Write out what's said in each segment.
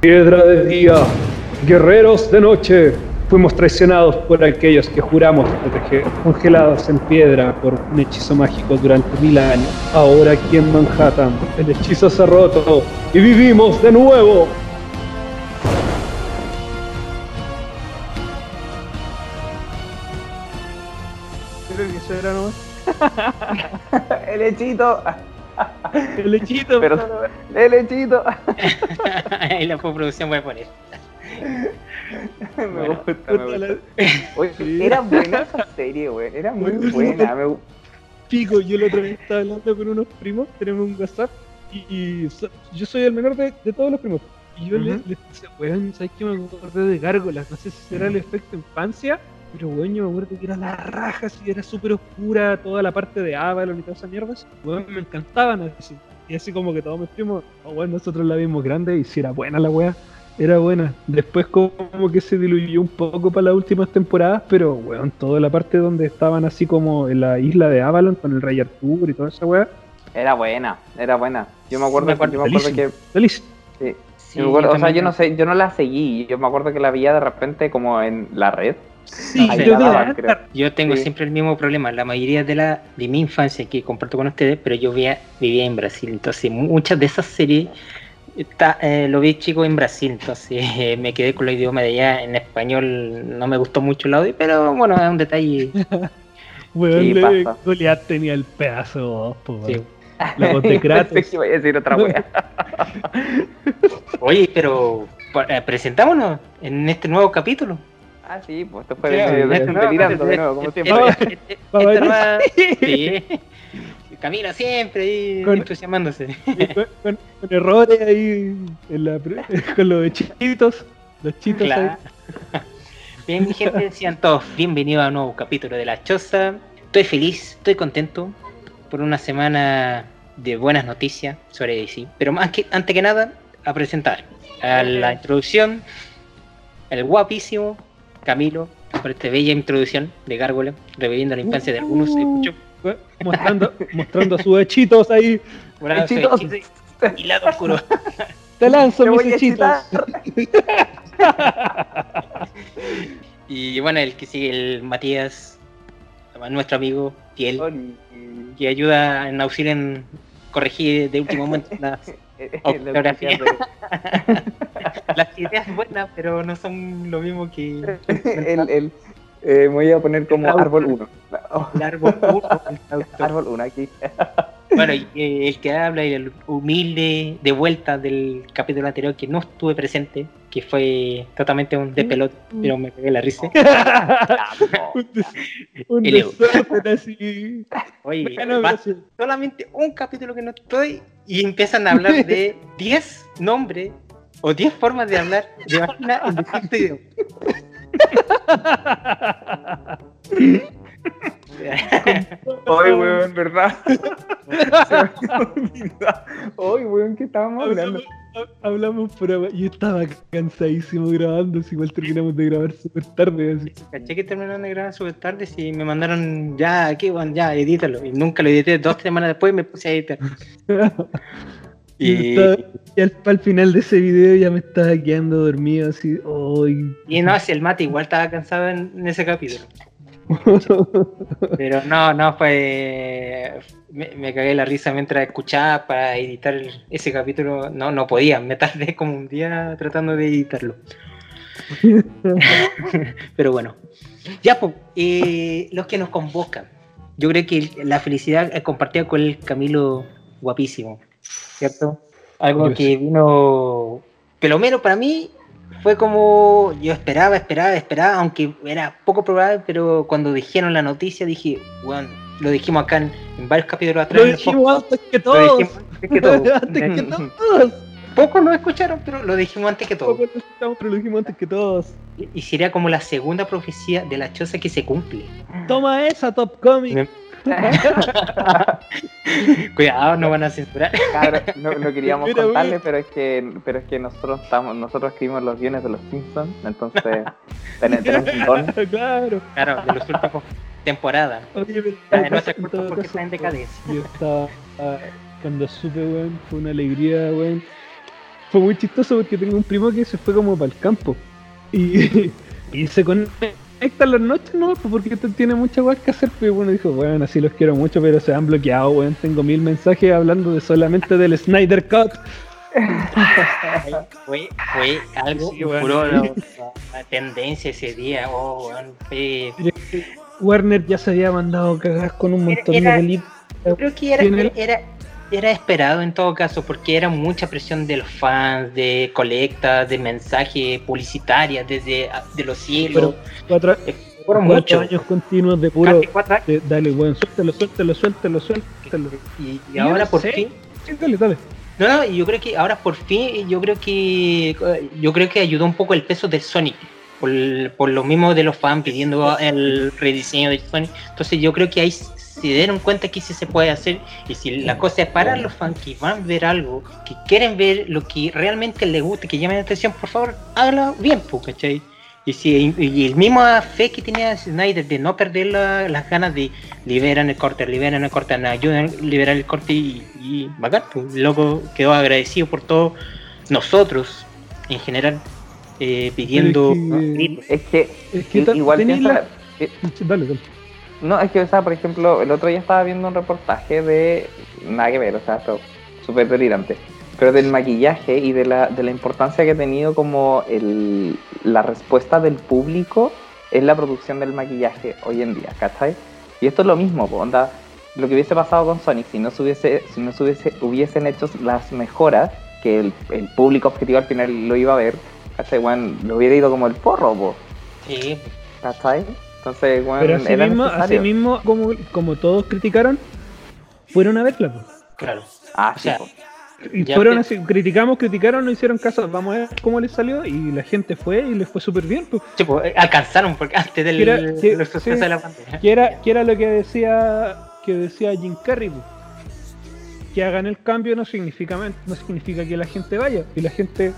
Piedra de día, guerreros de noche, fuimos traicionados por aquellos que juramos proteger, congelados en piedra por un hechizo mágico durante mil años. Ahora aquí en Manhattan, el hechizo se ha roto y vivimos de nuevo. Creo que eso era nomás. el hechito. El hechito. Pero, el hechito. Ahí la postproducción voy a poner. me Bueno, gusta, me la-. Oye, Sí. era buena esa serie, güey. Era muy buena. Me... Pico, yo la otra vez estaba hablando con unos primos, tenemos un WhatsApp, y, y so- yo soy el menor de, de todos los primos. Y yo le- les decía, weón, ¿sabes qué me acordé de Gárgolas? No sé si será el efecto infancia, pero weón, yo me acuerdo que era la raja, si era súper oscura, toda la parte de Avalon y todas esas mierdas. Weón, me encantaban así. Y así como que todos mis primos, oh, weón, nosotros la vimos grande y si era buena la weá. Era buena. Después como que se diluyó un poco para las últimas temporadas, pero weón, toda la parte donde estaban así como en la isla de Avalon con el Rey Arthur y toda esa weá. Era buena, era buena. Yo me acuerdo, acuerdo, yo me acuerdo que. Feliz. sí, Sí, yo me acuerdo- yo o sea, yo no sé, yo no la seguí. Yo me acuerdo que la veía de repente como en la red. Sí, yo. Yo tengo Sí. siempre el mismo problema. La mayoría de la de mi infancia que comparto con ustedes, pero yo vivía, vivía en Brasil. Entonces, muchas de esas series está, eh, lo vi chico en Brasil. Entonces, eh, me quedé con el idioma de allá. En español no me gustó mucho el audio, pero bueno, es un detalle. Weón, pasa. Goliath tenía el pedazo de voz, po, weón. Sí. La voz de Kratos. que iba a decir otra wea. Oye, pero eh, presentámonos en este nuevo capítulo. Ah, sí, pues esto fue Sí, de, de, sí, de- delirando nuevo, como siempre. Esta a nueva- sí. Camila siempre ahí Con- entusiasmándose. Y con, con- con errores ahí en la, pre- con los chitos. Los chitos Claro. ahí. Bien, mi gente, sean todos bienvenidos a un nuevo capítulo de La Choza. Estoy feliz, estoy contento por una semana de buenas noticias sobre DC. Pero más que, antes que nada, a presentar a la introducción, el guapísimo Camilo, por esta bella introducción de Gárgola, reviviendo la infancia de algunos. escucho. Weón, Mostrando, mostrando sus hechitos ahí. Hechitos. hechizo y lado oscuro. Te lanzo Te mis hechitos. Y bueno, el que sigue, el Matías, nuestro amigo. Oli. que ayuda en auxilio en corregir de último momento las, Eh, Ortografía. el- las ideas buenas, pero no son lo mismo que el, el, eh, me voy a poner como árbol 1. el árbol puro, el traductor. árbol 1 aquí. Bueno, y eh, el que habla y el humilde de vuelta del capítulo anterior que no estuve presente, que fue totalmente un de pelota, pero me pegué la risa. Un, desorden así. Oye, Bueno, va gracias. solamente un capítulo que no estoy y empiezan a hablar de 10 nombres o 10 formas de hablar de vagina en distinto idioma. Hoy, weón, ¿verdad? Hoy, weón, ¿qué estábamos hablando? Hablamos, ha- hablamos por yo estaba cansadísimo grabando, si igual terminamos de grabar súper tarde así. Caché que terminaron de grabar súper tarde y me mandaron ya, aquí, bueno, ya, edítalo. Y nunca lo edité, dos semanas después me puse a editar. Y, Y, estaba- y al, al final de ese video ya me estaba quedando dormido así. Ay. y no, si el mate igual estaba cansado en, en ese capítulo. Pero no, no, fue. Me, me cagué la risa mientras escuchaba para editar el- ese capítulo. No, no podía, me tardé como un día tratando de editarlo. Pero bueno, ya, pues, eh, los que nos convocan. Yo creo que la felicidad es compartida con el Camilo guapísimo, ¿cierto? Algo que vino. Pero menos para mí fue como yo esperaba, esperaba, esperaba, aunque era poco probable, pero cuando dijeron la noticia dije, bueno, lo dijimos acá en, en varios capítulos atrás. Lo dijimos antes que lo todos. dijimos antes que todo. Antes que todos. Pocos lo escucharon, pero lo dijimos antes que todo. Poco lo escuchamos, pero lo dijimos antes que todos. Y- Y sería como la segunda profecía de la choza que se cumple. Toma esa, Top Comic. Me- Cuidado, no van a censurar. Claro, no, no queríamos Mira, contarle, weón. pero es que pero es que nosotros estamos, nosotros escribimos los guiones de los Simpsons, entonces ten- tenemos un don. Claro, claro. de los últimos temporadas. Oye, pero Ya, en en nuestra todo culpa porque caso, está en decadencia. Yo estaba, ah, cuando supe, weón, fue una alegría, weón. fue muy chistoso porque tengo un primo que se fue como para el campo. Y, y se conecta en las noches, ¿no? Pues porque tiene mucha weas que hacer. Pero bueno, dijo, bueno, así los quiero mucho, pero se han bloqueado, weón. Tengo mil mensajes hablando de solamente del Snyder Cut. fue, fue algo Sí, puro, la, la tendencia ese día. Oh, weón, fue- Warner ya se había mandado cagar con un montón Era- de películas. Creo que era, era esperado en todo caso, porque era mucha presión de los fans, de colectas, de mensajes publicitarias desde ah, de los cielos. Cuatro, Fueron cuatro muchos. años continuos de puro. De- dale, weón, suéltalo, suéltalo, suéltalo, suéltalo. Y, y ahora por Sí. fin. Sí, dale, dale. No, no, yo creo que ahora por fin, yo creo que yo creo que ayudó un poco el peso del Sonic. Por, por lo mismo de los fans pidiendo el rediseño de Sonic. Entonces yo creo que ahí se dieron cuenta que sí se puede hacer. Y si la cosa es para los fans que van a ver algo, que quieren ver lo que realmente les gusta, que llamen la atención, por favor, hágalo bien, ¿cachai? Y, si, y el mismo fe que tenía Snyder de no perder la- las ganas de liberan el corte, liberan el corte, ayudan a liberar el corte y, y bacán, pues, loco quedó agradecido por todos nosotros en general eh, pidiendo Pero Es que Es que igual piensa. la- eh, Dale, dale. No, es que, o sea, por ejemplo, el otro día estaba viendo un reportaje de. Nada que ver, o sea, súper delirante. Pero del maquillaje y de la, de la importancia que ha tenido como el, la respuesta del público en la producción del maquillaje hoy en día, ¿cachai? Y esto es lo mismo, po, onda. Lo que hubiese pasado con Sonic si no se hubiese, si no se hubiese, hubiesen hecho las mejoras que el, el público objetivo al final lo iba a ver, ¿cachai? Bueno, lo hubiera ido como el porro, po, Sí, ¿cachai? Entonces, bueno, Pero así era mismo, así mismo como, como todos criticaron, fueron a verla. pues. claro. Ah, O sí, sea, po. Y fueron que- así, criticamos, criticaron, no hicieron caso, vamos a ver cómo les salió y la gente fue y les fue súper bien. Pues. Sí, pues, alcanzaron porque antes del Era- que- los sucesos sí. de la pandemia. Que era, que era lo que decía que decía Jim Carrey. pues. Que hagan el cambio no significa, no significa que la gente vaya. Si la gente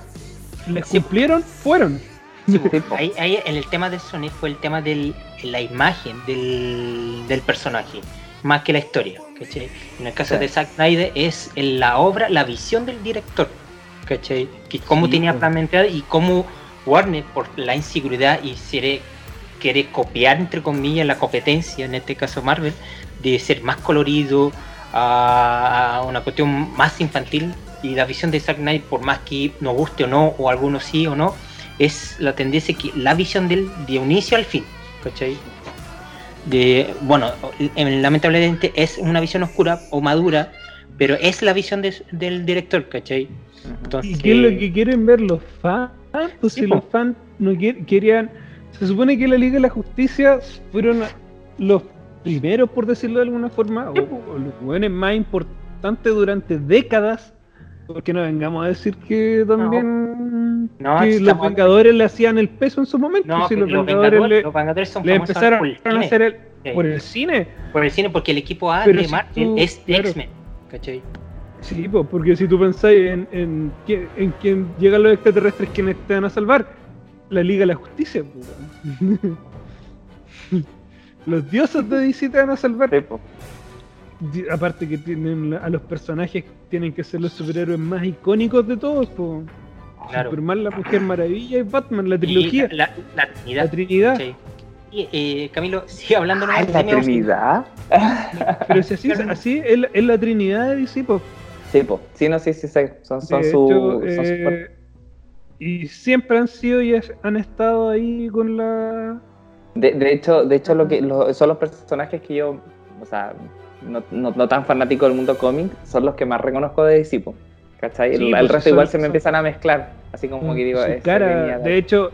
les Sí. cumplieron, fueron. Sí, pues, ahí, ahí en el tema del Sonic fue el tema de la imagen del, del personaje, más que la historia. ¿cachai? En el caso Sí. de Zack Snyder es en la obra, la visión del director. ¿cachai? Que cómo Sí, tenía po. planteado y cómo Warner, por la inseguridad y quiere, quiere copiar, entre comillas, la competencia, en este caso Marvel, de ser más colorido, a una cuestión más infantil. Y la visión de Zack Snyder, por más que nos guste o no, o algunos sí o no, es la tendencia que la visión de él de inicio al fin, ¿cachai? De, bueno, em, lamentablemente es una visión oscura o madura, pero es la visión de- del director, ¿cachai? Entonces, ¿Y qué es lo que quieren ver los fans? Pues si los fans no quer- querían. Se supone que la Liga de la Justicia fueron los primeros, por decirlo de alguna forma, o, o los buenos más importantes durante décadas. Porque no vengamos a decir que también No, que los estamos- Vengadores le hacían el peso en su momento. no, si los los, Vengadores Vengadores, le, los Vengadores son le famosos empezaron por el a cine, hacer el, Sí. por el cine. por el cine, porque el equipo A Pero de si Marvel tú- es claro. X-Men, ¿cachai? Sí, po, porque si tú pensáis en, en, quién- en quién llegan los extraterrestres quienes te van a salvar, la Liga de la Justicia. weón. los dioses de DC te van a salvar. Sí, Aparte que tienen a los personajes tienen que ser los superhéroes más icónicos de todos. po. Claro. Superman, la Mujer Maravilla y Batman, la Y trilogía, la, la Trinidad. la Trinidad. Y, eh, Camilo, sigue hablando Ah, nomás, la. Trinidad. Pero si así, así es, la- es la Trinidad de DC. po. Sí, po. Sí, no, sí, sí, sí. Son, son su. hecho, son su- eh, y siempre han sido y es- han estado ahí con la. De, de hecho, de hecho lo que, lo- son los personajes que yo, o sea, no, no, no tan fanático del mundo cómic, son los que más reconozco de DC, po. ¿Cachai? Sí, el, pues, el resto son- igual se me son- empiezan a mezclar. Así como que digo, su esta cara. De hecho,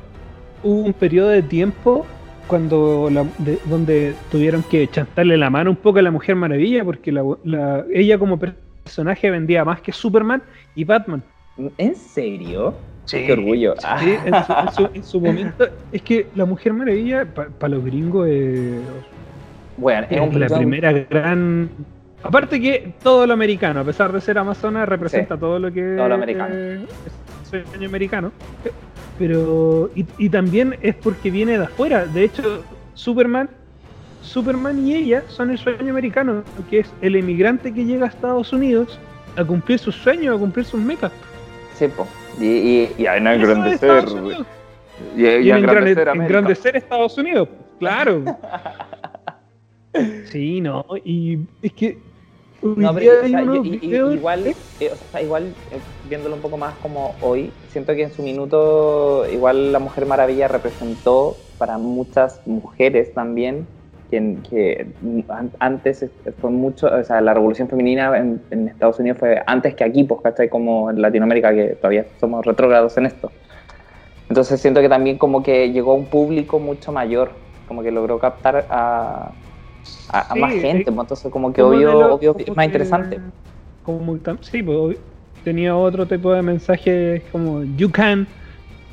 hubo un periodo de tiempo cuando la- de- donde tuvieron que chantarle la mano un poco a la Mujer Maravilla porque la, la- ella como personaje vendía más que Superman y Batman. ¿En serio? Sí. Qué orgullo. Ah, Sí, en, su, en su- en su momento es que la Mujer Maravilla para los gringos es, bueno, es un la son- primera gran aparte que todo lo americano a pesar de ser amazona representa todo lo que todo lo americano. eh, es sueño americano eh, pero y, y también es porque viene de afuera de hecho Superman Superman y ella son el sueño americano que es el emigrante que llega a Estados Unidos a cumplir sus sueños a cumplir sus metas Sí, po. Y, y, y a engrandecer. Y, y Y a en engrandecer engrandecer Estados Unidos, claro. Sí, no, y es que No, pero, o sea, yo- y- y- videos- igual, eh, o sea, igual eh, viéndolo un poco más como hoy, siento que en su minuto igual la Mujer Maravilla representó para muchas mujeres también que, que an- antes fue mucho, o sea, la revolución femenina en, en Estados Unidos fue antes que aquí, pues, ¿cachai? Como en Latinoamérica, que todavía somos retrógrados en esto. Entonces siento que también como que llegó a un público mucho mayor, como que logró captar a, a, a Sí, más gente, pues, entonces como que obvio, lo- obvio como es más que- interesante. Como sí, pues, tenía otro tipo de mensajes como You Can,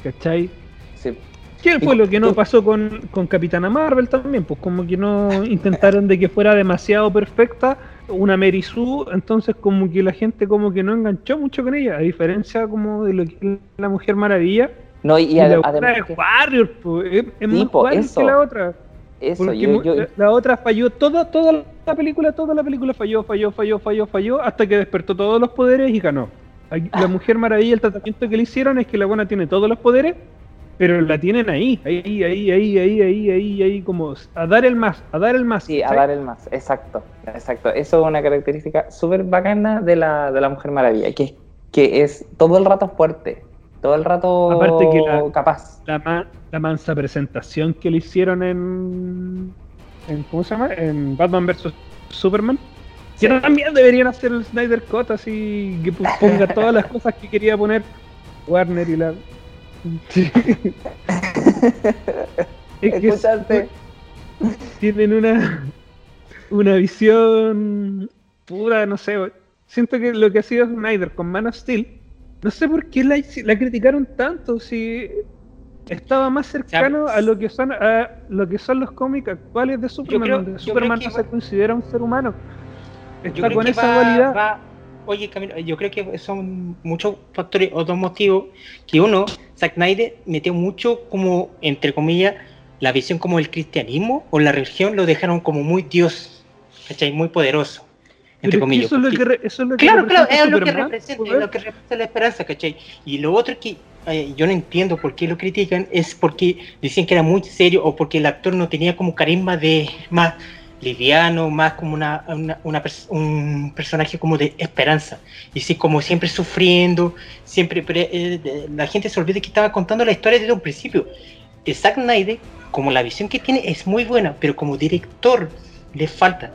¿cachai? Sí. ¿Qué Y fue lo que no pasó con, con Capitana Marvel también? Pues como que no intentaron de que fuera demasiado perfecta una Mary Sue, entonces como que la gente como que no enganchó mucho con ella, a diferencia como de lo que es la Mujer Maravilla. No, y, Y, ade- la otra además es Warrior, pues, es, es Sí, más po, Warrior eso. que la otra. Eso, Porque yo, mu- yo- la, la otra falló toda, toda la película, toda la película falló, falló, falló, falló, falló, hasta que despertó todos los poderes y ganó. La Mujer Maravilla, el tratamiento que le hicieron es que la buena tiene todos los poderes, pero la tienen ahí, ahí, ahí, ahí, ahí, ahí, ahí, ahí, como a dar el más, a dar el más. sí, a dar el más, exacto, exacto. Eso es una característica súper bacana de la, de la Mujer Maravilla, que, que es todo el rato fuerte, todo el rato Aparte que la- capaz. La, la mansa presentación que le hicieron en, en ¿cómo se llama? En Batman vs Superman. Sí. Que también deberían hacer el Snyder Cut así que ponga todas las cosas que quería poner Warner y la. Es que tienen una una visión pura, no sé. Siento que lo que ha sido Snyder con Man of Steel, no sé por qué la, la criticaron tanto si estaba más cercano a lo que son a lo que son los cómics actuales de Superman, creo- donde Superman no se considera un ser humano. Está con esa va- dualidad. va- Oye, Camilo, yo creo que son muchos factores o dos motivos. Que uno, Zack Snyder metió mucho como, entre comillas, la visión como el cristianismo o la religión lo dejaron como muy Dios, ¿cachai? Muy poderoso, entre comillas. eso es lo que, re- eso es lo que Claro, claro, representa es lo que representa, es lo que representa la esperanza, ¿cachai? Y lo otro que eh, yo no entiendo por qué lo critican es porque dicen que era muy serio o porque el actor no tenía como carisma de más liviano, más como una, una- una pers- un personaje como de esperanza. Y sí, como siempre sufriendo, siempre, pero, eh, de- la gente se olvida que estaba contando la historia desde un principio. Zack Snyder, como la visión que tiene es muy buena, pero como director le falta.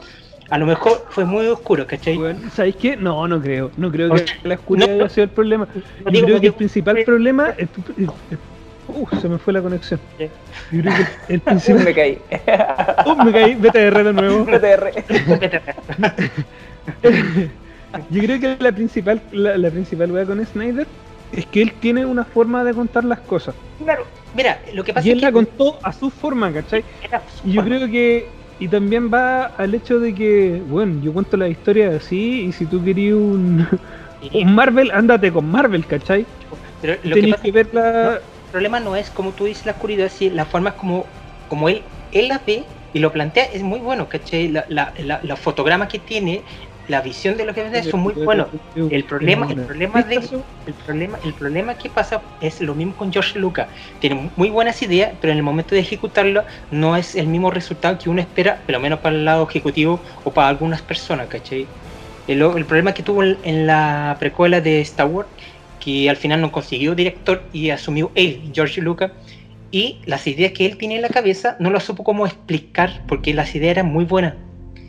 A lo mejor fue muy oscuro, ¿cachai? Bueno, ¿Sabéis qué? No, no creo. No creo que la oscuridad no- haya sido el problema. No Yo digo- creo que el principal problema. es- es- Uh, se me fue la conexión. Ya. Yo creo que el Uy, principal. me caí. Uh, me caí, BTR de nuevo. PTR. Yo creo que la principal, la, la principal wea con Snyder es que él tiene una forma de contar las cosas. Claro, mira, lo que pasa Y es él que la contó a su forma, ¿cachai? era su Y yo forma. creo que. Y también va al hecho de que, bueno, yo cuento la historia así, y si tú querías un, un Marvel, ándate con Marvel, ¿cachai? pero lo que pasa que ver la. el problema no es como tú dices la oscuridad, sí, la forma como, como él, él la ve y lo plantea es muy bueno, ¿cachai? La, la, la, los fotogramas que tiene, la visión de lo que ve son muy buenos. El problema, el problema de, el problema, el problema que pasa es lo mismo con George Lucas. Tiene muy buenas ideas, pero en el momento de ejecutarlo no es el mismo resultado que uno espera, por lo menos para el lado ejecutivo o para algunas personas, ¿cachai? El, el problema que tuvo en, en la precuela de Star Wars, que al final no consiguió director y asumió él, George Lucas, y las ideas que él tenía en la cabeza no las supo cómo explicar, porque las ideas eran muy buenas.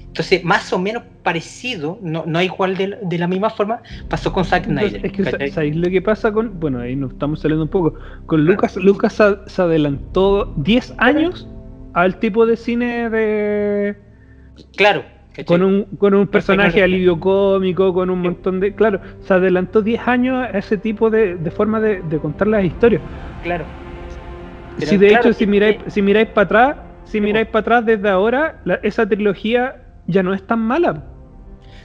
Entonces, más o menos parecido, no, no igual de, la- de la misma forma, pasó con Zack Snyder. Es que. ¿sabéis lo que pasa con.? Bueno, ahí nos estamos saliendo un poco. Con Lucas, Lucas se, se adelantó 10 años al tipo de cine de. Claro. ¿cachai? Con un, con un personaje alivio cómico, con un montón de. Claro, se adelantó 10 años a ese tipo de, de forma de, de contar las historias. Claro. Pero si de claro, hecho, si que- miráis, si miráis para atrás, si miráis para atrás desde ahora, la- esa trilogía ya no es tan mala.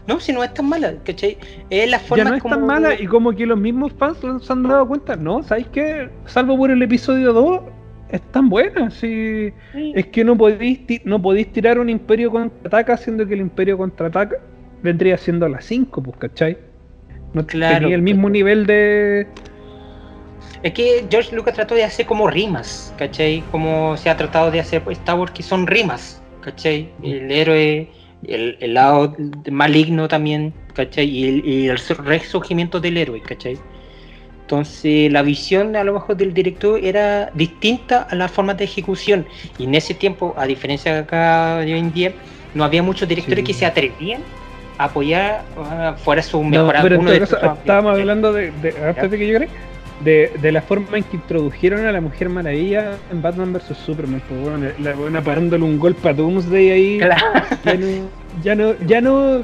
No, si no es tan mala, ¿cachai? Es la forma Ya no es como... tan mala y como que los mismos fans se han dado cuenta, no, ¿sabéis qué? Salvo por el episodio 2, es tan buena, sí. Es que no podéis, no podéis tirar un Imperio contraataca siendo que el Imperio contraataca vendría siendo a las 5, pues, ¿cachai? No Claro, tenía el mismo pues. nivel de, Es que George Lucas trató de hacer como rimas, ¿cachai? Como se ha tratado de hacer pues, Star Wars, que son rimas, ¿cachai? El héroe, el, el lado maligno también, ¿cachai? Y el, y el resurgimiento del héroe, ¿cachai? Entonces la visión a lo mejor del director era distinta a las formas de ejecución. Y en ese tiempo, a diferencia de acá de hoy en día, no había muchos directores Sí. que se atrevían a apoyar ah, fuera su No, mejor pero en todo de caso, estábamos hablando de, de- antes de que yo cree, de, de la forma en que introdujeron a la Mujer Maravilla en Batman vs Superman. Pues bueno, la buena parándole un golpe a Doomsday ahí. Claro. Ya no, ya no, ya no,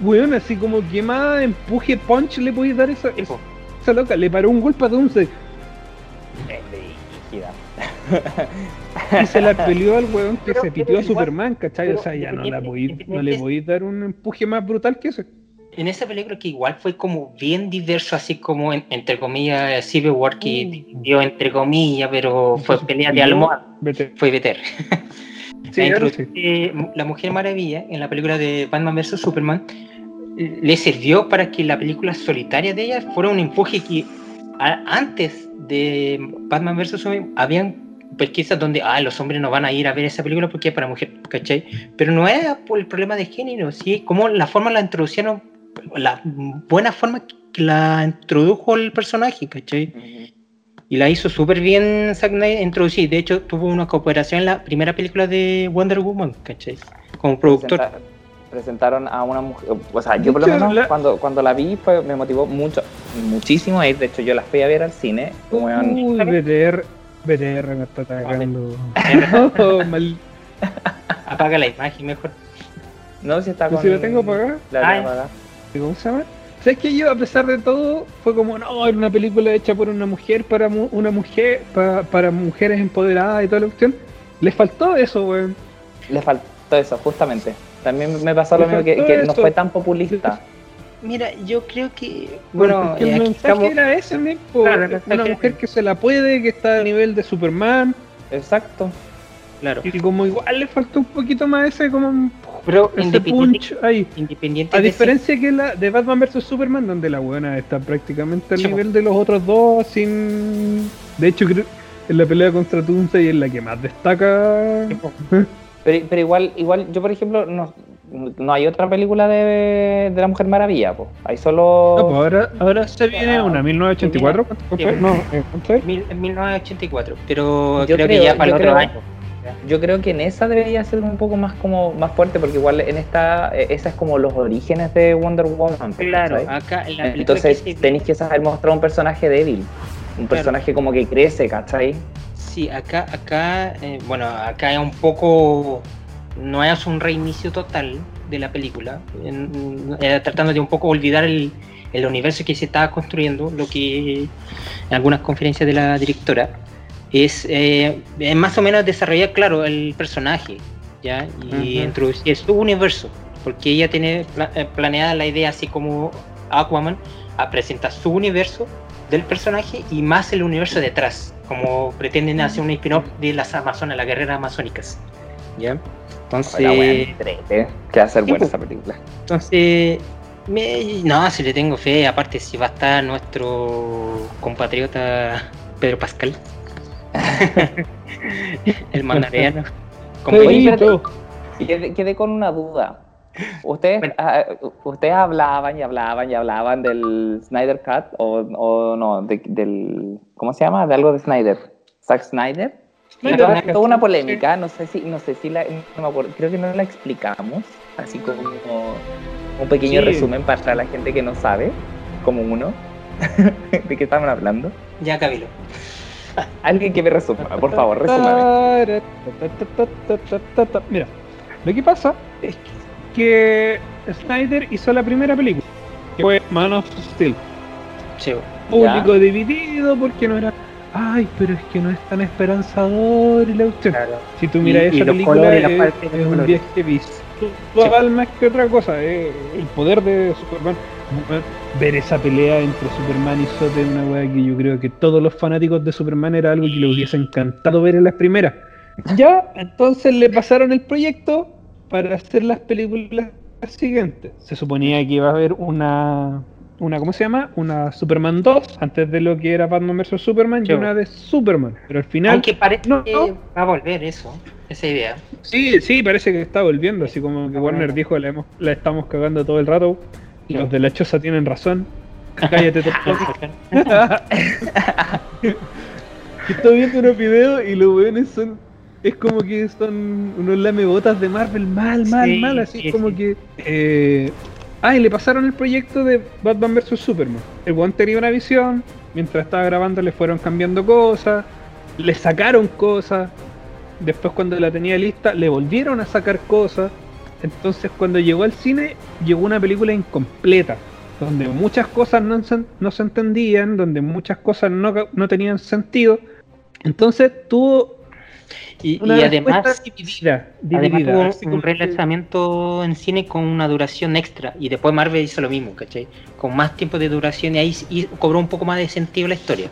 weón, así como que más empuje punch le podéis dar esa, esa loca. Le paró un golpe a Doomsday y se la peleó al weón que Pero- se pitió a Superman, ¿cachai? O sea, ya no, la podéis- no le podéis dar un empuje más brutal que ese. En esa película que igual fue como bien diverso, así como en- entre comillas Civil War que Mm. dio entre comillas, pero fue pelea de Vete. fue veter. Sí, sí. de La Mujer Maravilla en la película de Batman vs Superman le sirvió para que la película solitaria de ella fuera un empuje que a- antes de Batman vs Superman habían pesquisas donde ah, los hombres no van a ir a ver esa película porque es para mujer, ¿cachai? Pero no era por el problema de género, sí, como la forma la introducieron, la buena forma que la introdujo el personaje, ¿cachai? Y la hizo súper bien Zack Snyder introducir. De hecho, tuvo una cooperación en la primera película de Wonder Woman, ¿cachai? Como productor. Presenta- presentaron a una mujer, o sea, yo por lo menos la- cuando, cuando la vi fue, me motivó mucho, muchísimo a ir, de hecho yo la fui a ver al cine, Uy, BTR, BTR me está atacando. Oh, mal. Apaga la imagen mejor. no si está con... si la tengo apagada. La Ah, tengo apagada. ¿Cómo se llama? ¿Sabes que yo, a pesar de todo, fue como, no, era una película hecha por una mujer para mu- una mujer, pa- para mujeres empoderadas y toda la cuestión? Le faltó eso, weón. Le faltó eso, justamente. También me pasó lo mismo que, no fue tan populista. Mira, yo creo que. Bueno, el mensaje estamos- era ese, mismo, Claro, una mujer que se la puede, que está a nivel de Superman, Exacto. Claro. y como igual le faltó un poquito más ese, como Pero ese independiente, punch ahí. independiente A de ese- diferencia que la de Batman vs Superman, donde la buena está prácticamente al Sí, po. nivel de los otros dos, sin. De hecho, creo en la pelea contra Doomsday es la que más destaca. Pero, pero igual, igual, yo por ejemplo, no, no hay otra película de, de la Mujer Maravilla, pues. Hay solo... No, pues ahora, ahora se viene Ah, una 1984. ¿Cuánto Sí, fue? pues. No, ¿cuánto es? mil- en 1984. Pero Yo creo, que creo- ya para el otro creo- año. Yo creo que en esa debería ser un poco más como más fuerte, porque igual en esta, eh, esa es como los orígenes de Wonder Woman. Claro, acá en la película Entonces que se- tenéis que saber mostrar un personaje débil, un personaje como que crece, ¿cachai? Sí, acá, acá, eh, bueno, acá es un poco, no es un reinicio total de la película, en- eh, tratando de un poco olvidar el, el universo que se estaba construyendo, lo que en algunas conferencias de la directora es, eh, es más o menos desarrollar, claro, el personaje, ¿ya? Y Ujú. introducir su universo, porque ella tiene pla- eh, planeada la idea así como Aquaman, a presentar su universo del personaje y más el universo detrás, como pretenden hacer un spin-off de las Amazonas, las guerreras amazónicas. ¿Ya? Entonces, entrete, que va a ser Sí, buena pues. esa película. entonces me- no, si le tengo fe, aparte si va a estar nuestro compatriota Pedro Pascal, el mandareano. como Oye. Y quedé, quedé con una duda. Ustedes, ah, ustedes hablaban y hablaban y hablaban del Snyder Cut o, o no, de- del ¿cómo se llama? De algo de Snyder. Zack Snyder. Toda, una polémica, no sé si, no sé si la, no me acuerdo, creo que no la explicamos, así como un pequeño Sí. resumen para la gente que no sabe, como uno, de qué estaban hablando. ya Cabilo. Alguien que me resuma, por favor, resúmame. Mira, lo que pasa es que Snyder hizo la primera película, que fue Man of Steel. Sí, Público dividido porque no era. Ay, pero es que no es tan esperanzador y la cuestión. claro. Si tú miras Y- y esa los película, colores, es, es un viaje visual más que otra cosa. Es el poder de Superman. Ver esa pelea entre Superman y Sote es una weá que yo creo que todos los fanáticos de Superman era algo que les hubiese encantado ver en las primeras. Ya, entonces le pasaron el proyecto para hacer las películas siguientes. Se suponía que iba a haber una una, ¿cómo se llama? Una Superman 2, antes de lo que era Batman vs Superman, y una de Superman. Pero al final. Aunque parece no, que va a volver eso, esa idea. Sí, sí, parece que está volviendo, así como que Ah, Warner dijo, la, hemos- la estamos cagando todo el rato. Los de la choza tienen razón. Cállate, Estoy viendo unos videos y los weones son. Es como que son unos lamebotas de Marvel mal, mal, Sí, mal. Así sí, como sí. que. Eh, ah, y le pasaron el proyecto de Batman vs Superman. El weón tenía una visión. Mientras estaba grabando le fueron cambiando cosas. Le sacaron cosas. Después cuando la tenía lista le volvieron a sacar cosas. Entonces cuando llegó al cine llegó una película incompleta. Donde muchas cosas no se, no se entendían. Donde muchas cosas no, no tenían sentido. Entonces tuvo Y, una y además, dividida. además tuvo un relanzamiento en cine con una duración extra. Y después Marvel hizo lo mismo, ¿cachai? Con más tiempo de duración y ahí y cobró un poco más de sentido la historia.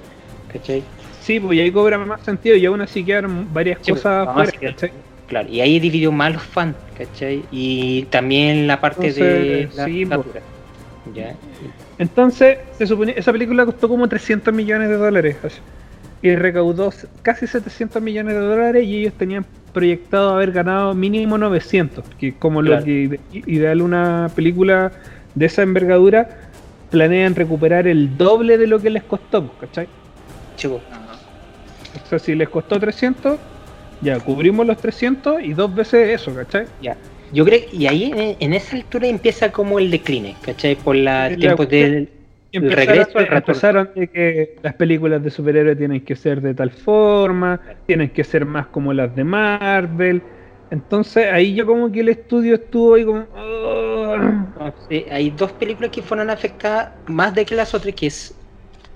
¿Cachai? Sí, pues ahí cobra más sentido y aún así quedaron varias Sí, pues, cosas fuera, ¿cachai? Claro, y ahí dividió más los fans, ¿cachai? Y también la parte de la sí. Ya. Entonces, se supone, esa película costó como 300 millones de dólares. así, Y recaudó casi 700 millones de dólares y ellos tenían proyectado haber ganado mínimo 900. Que como Claro. lo que ide- ideal una película de esa envergadura, planean recuperar el doble de lo que les costó, ¿cachai? Chico, O sea, si les costó 300, ya cubrimos los 300 y dos veces eso, ¿cachai? ya. Yo creo y ahí en, en esa altura empieza como el decline, ¿cachai? Por la, el tiempo del El regreso al retorno. empezaron de que las películas de superhéroes tienen que ser de tal forma, tienen que ser más como las de Marvel. Entonces ahí yo como que el estudio estuvo ahí como... "Ah". Entonces, hay dos películas que fueron afectadas más de que las otras, que es,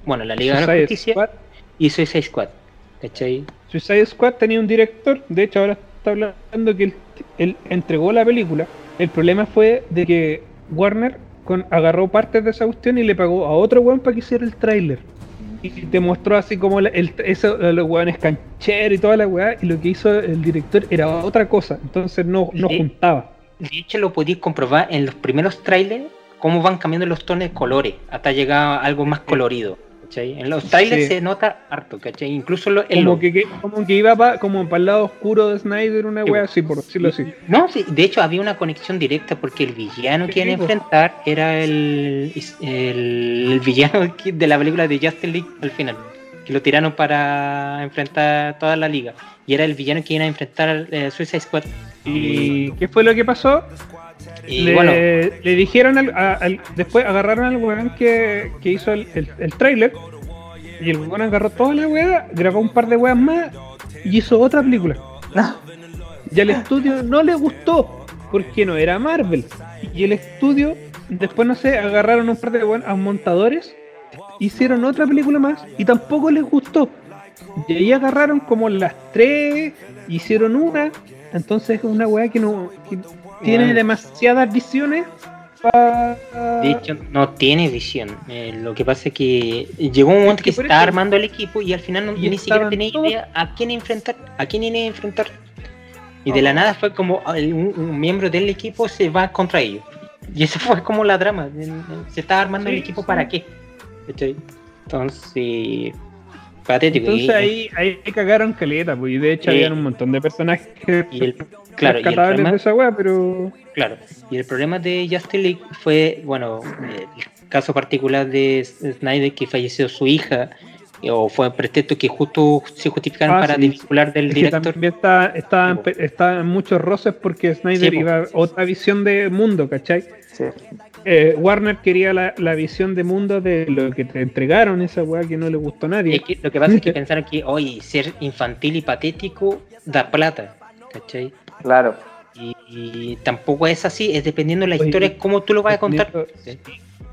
bueno, la Liga de la Justicia Squad. y Suicide Squad. ¿Cachai? Suicide Squad tenía un director, de hecho ahora está hablando que él, él entregó la película. El problema fue de que Warner con, agarró partes de esa cuestión y le pagó a otro weón para que hiciera el tráiler. Y te mostró así como la- el, eso, los weones cancheros y toda la weá, y lo que hizo el director era otra cosa, entonces no, no juntaba. De hecho, lo podéis comprobar en los primeros trailers, cómo van cambiando los tonos de colores, hasta llegar a algo más colorido. ¿Cachai? En los trailers Sí. se nota harto, ¿cachai? Incluso lo, en Como lo- que, que- como que iba pa- como para el lado oscuro de Snyder, una po. así, por decirlo así. No, sí, de hecho había una conexión directa porque el villano que iban a enfrentar era el, el, el villano de la película de Justice League al final, que lo tiraron para enfrentar toda la liga. Y era el villano que iban a enfrentar eh, Suicide Squad. ¿Y qué fue lo que pasó? Y le, bueno, le dijeron al, a- al- después agarraron al weón que, que hizo el, el, el trailer y el weón agarró toda la weá, grabó un par de weas más y hizo otra película. Y al estudio no le gustó porque no era Marvel. Y el estudio, después no sé, agarraron un par de weón, a montadores, hicieron otra película más y tampoco les gustó. Y ahí agarraron como las tres, hicieron una. Entonces es una weá que no que tiene Bueno. demasiadas visiones para. de hecho no tiene visión. Eh, lo que pasa es que llegó un momento que que, se estaba armando el equipo y al final no- Y ni siquiera tenía todos- idea a quién enfrentar, a quién iba a enfrentar. Y de la nada fue como ah, un, un miembro del equipo se va contra ellos. Y eso fue como la drama. Se estaba armando el equipo sí. para qué. Entonces, patético. Entonces ahí, ahí cagaron caleta, pues, y de hecho Sí. habían un montón de personajes y el, claro, y el problema- de esa pero. Claro, y el problema de Justice League fue, bueno, el caso particular de Snyder que falleció su hija, eh, o fue pretexto que justo se justificaron Ah, para sí. desvincular del Es que director. también está, está, Sí, po. está en muchos roces porque Snyder Sí, iba a otra visión de mundo, ¿cachai? Eh, Warner quería la, la visión de mundo de lo que te entregaron, esa weá que no le gustó a nadie. Es que lo que pasa es que pensaron que hoy ser infantil y patético da plata, ¿cachai? Claro. Y, y tampoco es así, es dependiendo de la Oye, historia, cómo tú lo vas a contar.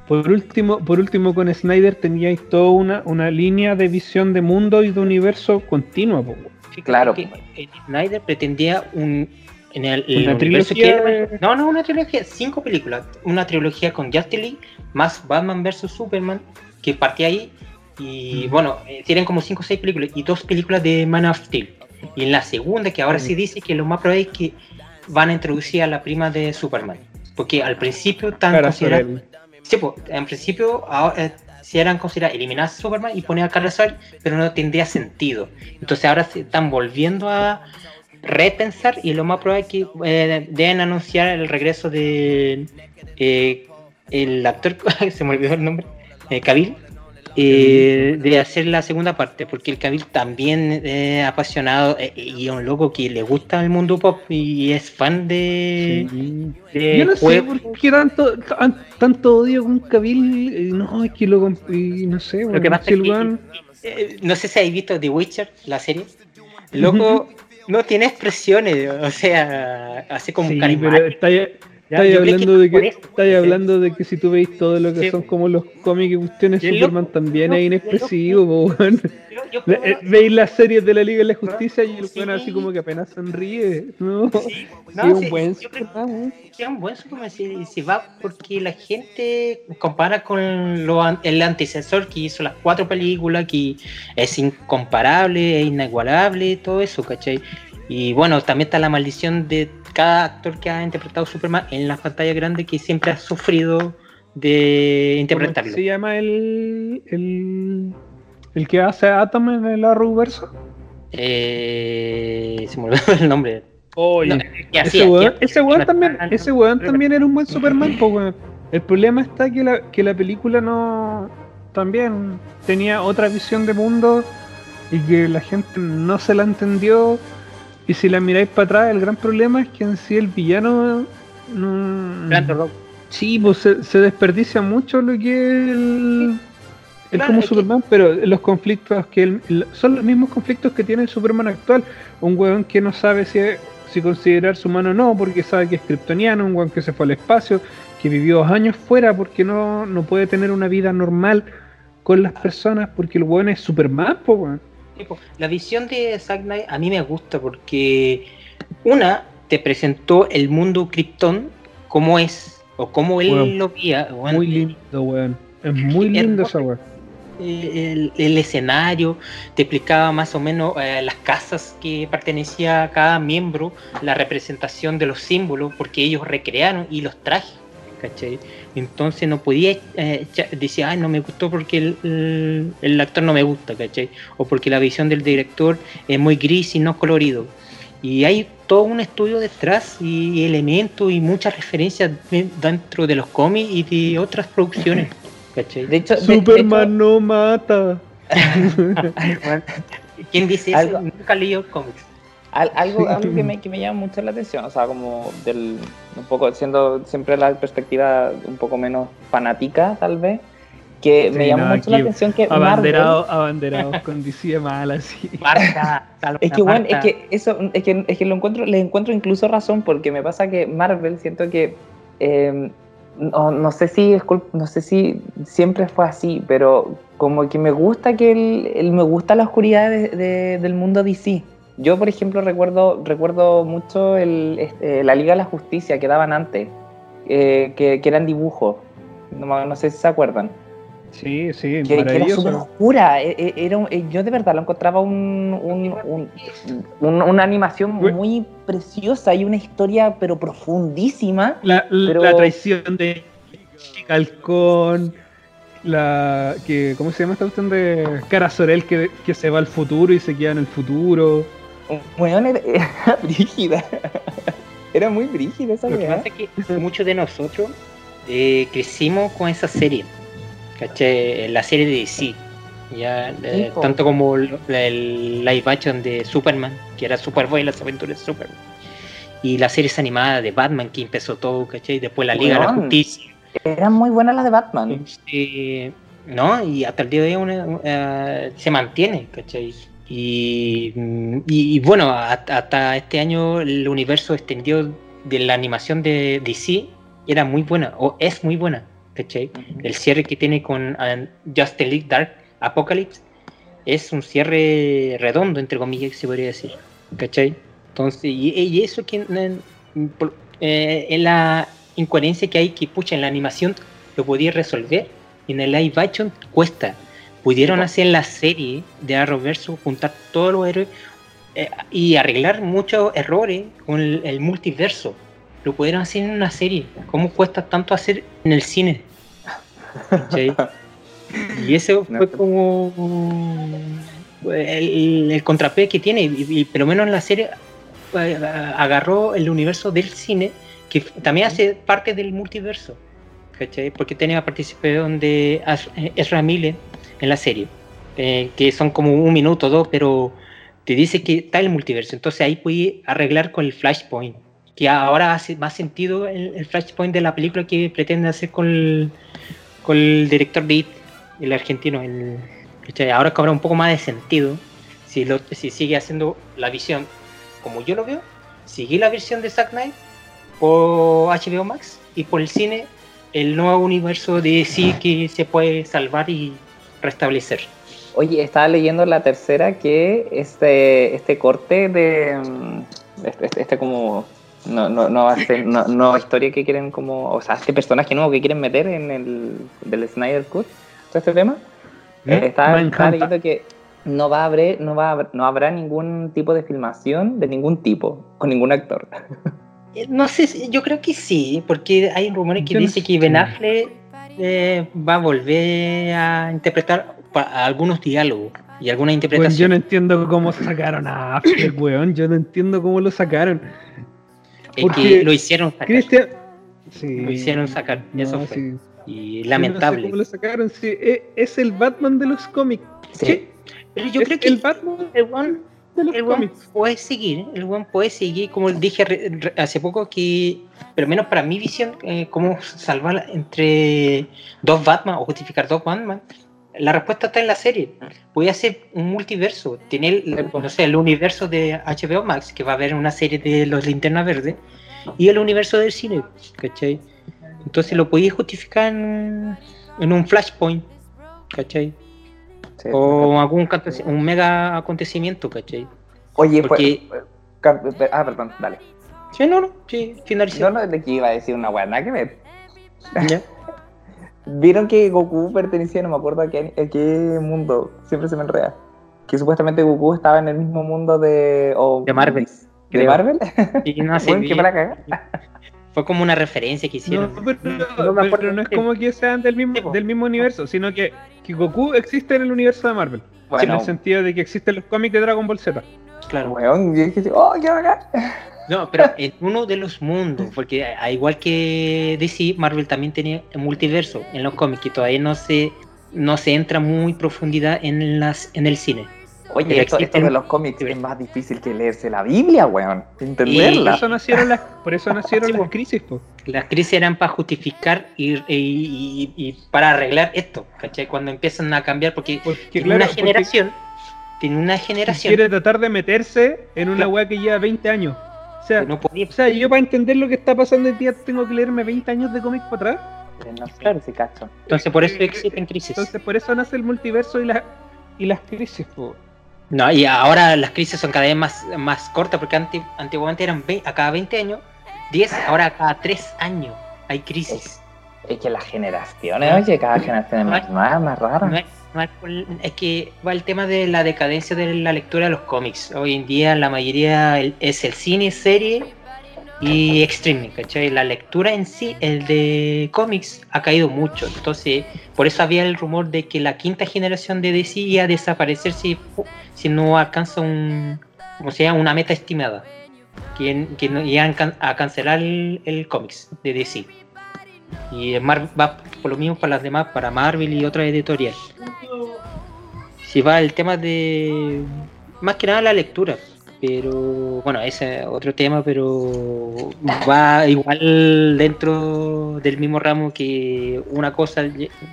Por último, por último con Snyder teníais toda una, una línea de visión de mundo y de universo continua. Fíjate Claro. que Snyder pretendía un. En el, el Una universo que trilogía él- de- No, no, una trilogía, cinco películas. Una trilogía con Justice League, más Batman vs Superman, que partía ahí. Y Mm. bueno, eh, tienen como cinco o seis películas y dos películas de Man of Steel. Y en la segunda, que ahora sí dice que lo más probable es que van a introducir a la prima de Superman. Porque al principio Cara considerando. Sí, pues, en principio, ahora, eh, si eran consideradas eliminadas a Superman y poner a Carlos Soy, pero no tendría sentido. Entonces ahora se están volviendo a repensar y lo más probable es que eh, deben anunciar el regreso de eh, el actor, se me olvidó el nombre, eh, Cavill, eh, de hacer la segunda parte, porque el Cavill también es apasionado eh, y es un loco que le gusta el mundo pop y es fan de, de Yo no sé juegos. por qué tanto, tan- tanto odio con Cavill. eh, No, es que lo. no sé, Lo que pasa si es que, eh, no sé si habéis visto The Witcher, la serie. Loco no tiene expresiones, o sea, hace como Sí, carismático. pero estáis Ya, estáis hablando que de que eso, estáis hablando de que si tú veis todo lo que Sí. son como los cómics y cuestiones, Superman loco- también el es inexpresivo. Yo- yo eh, Veis las series de la Liga de la Justicia y el Sí. así como que apenas sonríe. No, sí, no, Sí, un buen Superman, es un buen Superman si, si va porque la gente compara con lo, el antecesor que hizo las cuatro películas que es incomparable, es inigualable, todo eso, ¿cachai? Y bueno, también está la maldición de cada actor que ha interpretado Superman en las pantallas grandes que siempre ha sufrido de ¿Cómo interpretarlo. se llama el, el, el que hace Atom en el Arrowverso? Eh, se me olvidó el nombre. Oye, No, ese hacía- weón, que- ese weón también, ese weón también era un buen Superman, weón. El problema está que la, que la película no también tenía otra visión de mundo y que la gente no se la entendió. Y si la miráis para atrás, el gran problema es que en sí el villano no. Grant Rock. Sí, pues se, se desperdicia mucho lo que es el, Claro, como es que- Superman, pero los conflictos que él- son los mismos conflictos que tiene el Superman actual. Un weón que no sabe si, si considerarse humano o no, porque sabe que es kryptoniano, un weón que se fue al espacio, que vivió dos años fuera porque no, no puede tener una vida normal con las personas, porque el weón es Superman, po, weón. La visión de Zack Knight a mí me gusta porque una te presentó el mundo Krypton como es o como él Bueno, lo veía. bueno, Muy lindo, weón. Es muy lindo esa weón. eh, el, el escenario, te explicaba más o menos eh, las casas que pertenecía a cada miembro, la representación de los símbolos, porque ellos recrearon y los trajes, ¿cachai? Entonces no podía eh, decir, ay, no me gustó porque el, el- el actor no me gusta, ¿cachai? O porque la visión del director es muy gris y no colorido. Y hay todo un estudio detrás y elementos y muchas referencias de- dentro de los cómics y de otras producciones, ¿cachai? De hecho, de- de Superman hecho, no mata. ¿Quién dice eso? Algo- Nunca leí cómics. Al- algo, Sí. algo que, me, que me llama mucho la atención, o sea, como del, un poco, siendo siempre la perspectiva un poco menos fanática, tal vez, que Sí, me llama no, mucho la atención que Marvel, Abanderados, abanderados con DC mal así. Marta, Es que bueno, es que eso, es que, es que lo encuentro, le encuentro incluso razón, porque me pasa que Marvel siento que eh, no, no sé si es cul- no sé si siempre fue así, pero como que me gusta que él, él- me gusta la oscuridad de- de- del mundo DC. Yo, por ejemplo, recuerdo, recuerdo mucho el, este, la Liga de la Justicia que daban antes, eh, que, que eran dibujos. No, no sé si se acuerdan. Sí, sí, Que, que era súper oscura. e- e- Era, eh, yo de verdad lo encontraba un, un- un- un- una animación muy preciosa y una historia pero profundísima. La, la- Pero- la traición de Halcón, la que ¿cómo se llama esta cuestión de Cara Sorel que, que se va al futuro y se queda en el futuro? Weón, era, era brígida. Era muy brígida esa Lo que pasa es que muchos de nosotros eh, crecimos con esa serie, ¿cachai? La serie de DC. Ya, eh, tanto como el, el live action de Superman, que era Superboy, las aventuras de Superman. Y las series animadas de Batman, que empezó todo, ¿cachai? Después la Liga de la. Justicia. Eran muy buenas las de Batman. Eh, ¿no? Y hasta el día de hoy una- eh, se mantiene, ¿cachai? Y, y- y bueno, hasta, este año el universo extendido de la animación de DC era muy buena, o es muy buena, ¿cachai? El cierre que tiene con eh, Justice League Dark Apocalypse es un cierre redondo, entre comillas, se podría decir, ¿cachai? Entonces, y, y eso que eh, eh, la incoherencia que hay que, pucha, en la animación lo podía resolver, y en el live action cuesta. Pudieron Sí, hacer la serie de Arrowverso, juntar todos los héroes eh, y arreglar muchos errores con el, el multiverso. Lo pudieron hacer en una serie. ¿Cómo cuesta tanto hacer en el cine? ¿cachai? Y eso fue como el, el contrapé que tiene, y, y por lo menos en la serie eh, agarró el universo del cine, que también hace parte del multiverso, ¿cachai? Porque tenía participación de Az- Ezra Miller en la serie, eh, que son como un minuto o dos, pero te dice que está el multiverso, entonces ahí puedes arreglar con el Flashpoint, que ahora hace más sentido el, el Flashpoint de la película que pretende hacer con el, con el director de It, el argentino, el, ahora cobra un poco más de sentido si, lo, si sigue haciendo la visión como yo lo veo, sigue la versión de Zack Knight por HBO Max y por el cine el nuevo universo de sí que se puede salvar y restablecer. Oye, estaba leyendo la tercera que este, este corte de. mm, Este, este- este como. No, no, no, hace- no, no historia que quieren como. O sea, este personaje nuevo que quieren meter en el. del Snyder Cut. Todo este tema. ¿Mm? Eh, estaba, estaba leyendo que no va a haber, no va a no habrá ningún tipo de filmación de ningún tipo, con ningún actor. Eh, No sé, yo creo que sí, porque hay rumores que dice sé. que Ben Affleck eh, va a volver a interpretar algunos diálogos y alguna interpretación. yo no entiendo cómo sacaron a Affleck, weón. Yo no entiendo cómo lo sacaron. Es porque que lo hicieron sacar. Cristian. Sí. Lo hicieron sacar, eso fue. sí. Y Yo no lamentable. sé cómo lo sacaron. Sí, e- es el Batman de los cómics. Sí, Pero yo es creo que el Batman el one, de los el cómics. puede seguir, el one puede seguir, como dije re- re- hace poco, que, pero menos para mi visión, eh, cómo salvar entre dos Batman o justificar dos Batman. La respuesta está en la serie. Voy a hacer un multiverso. Tener, no sé, el universo de HBO Max, que va a haber una serie de los Linternas Verdes, y el universo del cine, ¿cachai? Entonces lo podéis justificar en, en un Flashpoint, ¿cachai? Sí. O algún un mega acontecimiento, ¿cachai? Oye, porque- pues. Ah, perdón, dale. Sí, no, no, sí, finalicé. No, no, de que iba a decir una buena que ver. Ya. ¿Vieron que Goku pertenecía, no me acuerdo a qué, a qué mundo? Siempre se me enreda. Que supuestamente Goku estaba en el mismo mundo de. o- De Marvel, ¿De creo. Marvel? Y no sé, Bueno, qué para cagar. Fue como una referencia que No, hicieron. pero, No me acuerdo pero no es como que sean del mismo, del mismo universo, sino que, que Goku existe en el universo de Marvel. en el sentido de que existen los cómics de Dragon Ball Z. Claro. weón, oh, qué bacán. No, pero en uno de los mundos, porque a- a igual que DC, Marvel también tenía un multiverso en los cómics que todavía no se no se entra muy profundidad en las en el cine. Oye, esto, de los cómics es más difícil que leerse la Biblia, weón. Por Entenderla. eso nacieron las, por eso nacieron Sí, las crisis, po. Las crisis eran para justificar y, y- y- y para arreglar esto, ¿cachai? Cuando empiezan a cambiar, porque Porque en claro, una porque generación, tiene una generación quiere tratar de meterse en una Claro. weá que lleva 20 años. O sea, que no podía. o sea, yo para entender lo que está pasando hoy día tengo que leerme 20 años de cómics para atrás. No claro, sí, cacho. Entonces por eso existen crisis. Entonces por eso nace el multiverso y, la, y las crisis, po. No, y ahora las crisis son cada vez más, más cortas, porque antiguamente eran ve- a cada 20 años, 10, ahora a cada 3 años hay crisis. Es que las generaciones, oye, cada generación es más, más, más rara. No es, no es es que va el tema de la decadencia de la lectura de los cómics. Hoy en día la mayoría es el cine, serie y streaming, ¿cachai? La lectura en sí, el de cómics, ha caído mucho. Entonces, por eso había el rumor de que la quinta generación de DC iba a desaparecer si, si no alcanza un, como se llama, una meta estimada. Que, no, iban a cancelar el, el cómics de DC. Y Mar- va por lo mismo para las demás, para Marvel y otras editoriales. Si va el tema de. Más que nada la lectura. Pero bueno, ese es otro tema, pero va igual dentro del mismo ramo que una cosa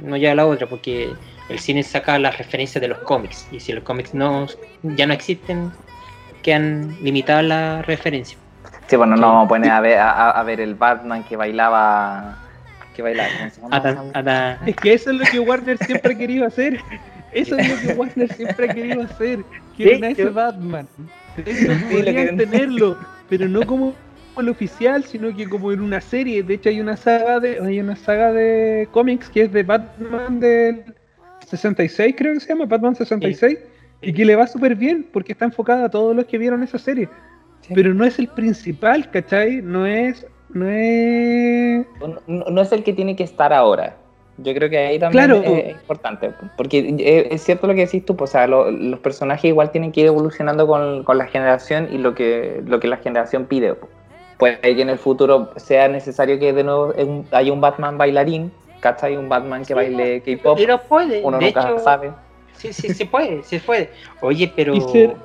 no lleva a la otra, porque el cine saca las referencias de los cómics. Y si los cómics no ya no existen, quedan limitadas las referencias. Sí, bueno, no vamos a poner a ver, a, ver el Batman que bailaba. Que bailaba. Es que eso es lo que Warner siempre ha querido hacer. Eso es lo que Warner siempre ha querido hacer. Quieren a ese yo- Batman. Sí, podrían tenerlo, pero no como el oficial, sino que como en una serie. De hecho, hay una saga de hay una saga de cómics que es de Batman del 66, creo que se llama, Batman 66, y que le va súper bien porque está enfocada a todos los que vieron esa serie. Sí. Pero no es el principal, ¿cachai? No es. No es. No, no- no es el que tiene que estar ahora. Yo creo que ahí también Claro. es, es importante, porque es cierto lo que decís tú, pues, o sea, lo- los personajes igual tienen que ir evolucionando con, con la generación y lo que, lo que la generación pide. pues. Puede que en el futuro sea necesario que de nuevo haya un Batman bailarín, ¿cachai? Un Batman que Sí, baile K-pop, Pero puede, uno de nunca hecho, sabe. sí, sí, se puede, se puede. Oye, pero se-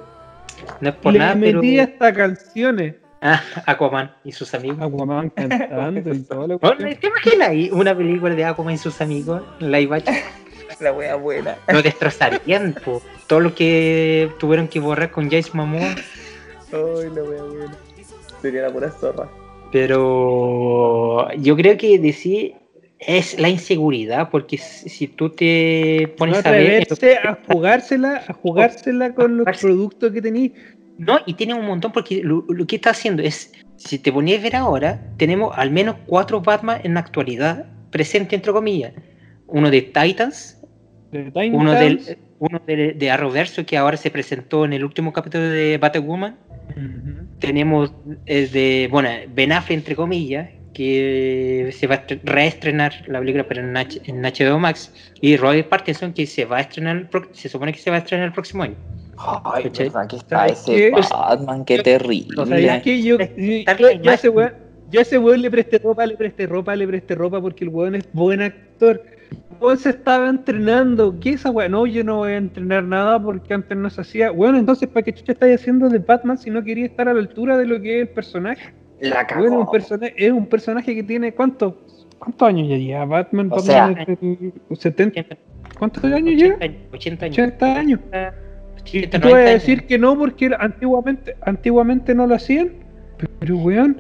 no es por Le nada, pero metí hasta canciones. Ah, Aquaman y sus amigos. Aquaman cantando y todo lo Bueno, ¿Te imaginas ahí una película de Aquaman y sus amigos, live action? La wea buena. Lo destrozarían, po. todo lo que tuvieron que borrar con Jace Momoa. Ay, la wea buena. Sería la pura zorra. Pero yo creo que decir es la inseguridad, porque si tú te No pones a ver. atreverse a jugársela, a jugársela con los productos que tenéis. No, y tiene un montón, porque lo, lo que está haciendo es, si te ponías a ver ahora, tenemos al menos cuatro Batman en la actualidad, presente entre comillas. Uno de Titans, De uno, del, uno de, de Arrowverso, que ahora se presentó en el último capítulo de Batwoman. Tenemos el de, bueno, Ben Affleck, entre comillas, que se va a estre- reestrenar la película, pero en, H- en HBO Max. Y Robert Pattinson, que se va a estrenar, el se supone que se va a estrenar el próximo año. Ay, ¿Cachai? verdad que está ¿Sabes ese qué? Batman, qué terrible. O sea, que yo, yo, ese weón, yo a ese weón le presté ropa, le presté ropa, le presté ropa porque el weón es buen actor. El weón se estaba entrenando. ¿Qué es esa weón? No, yo no voy a entrenar nada porque antes no se hacía. Bueno, entonces, ¿para qué chucha estáis haciendo de Batman si no quería estar a la altura de lo que es el personaje? la cagó. Bueno, un personaje, es un personaje que tiene. ¿Cuántos cuántos años ya lleva Batman? O Batman sea- es del 70, 80, ¿Cuántos años lleva? 80 años. 80 años. 80 años. 80, Y tú vas a 90 decir que no porque antiguamente, antiguamente no lo hacían. Pero weón,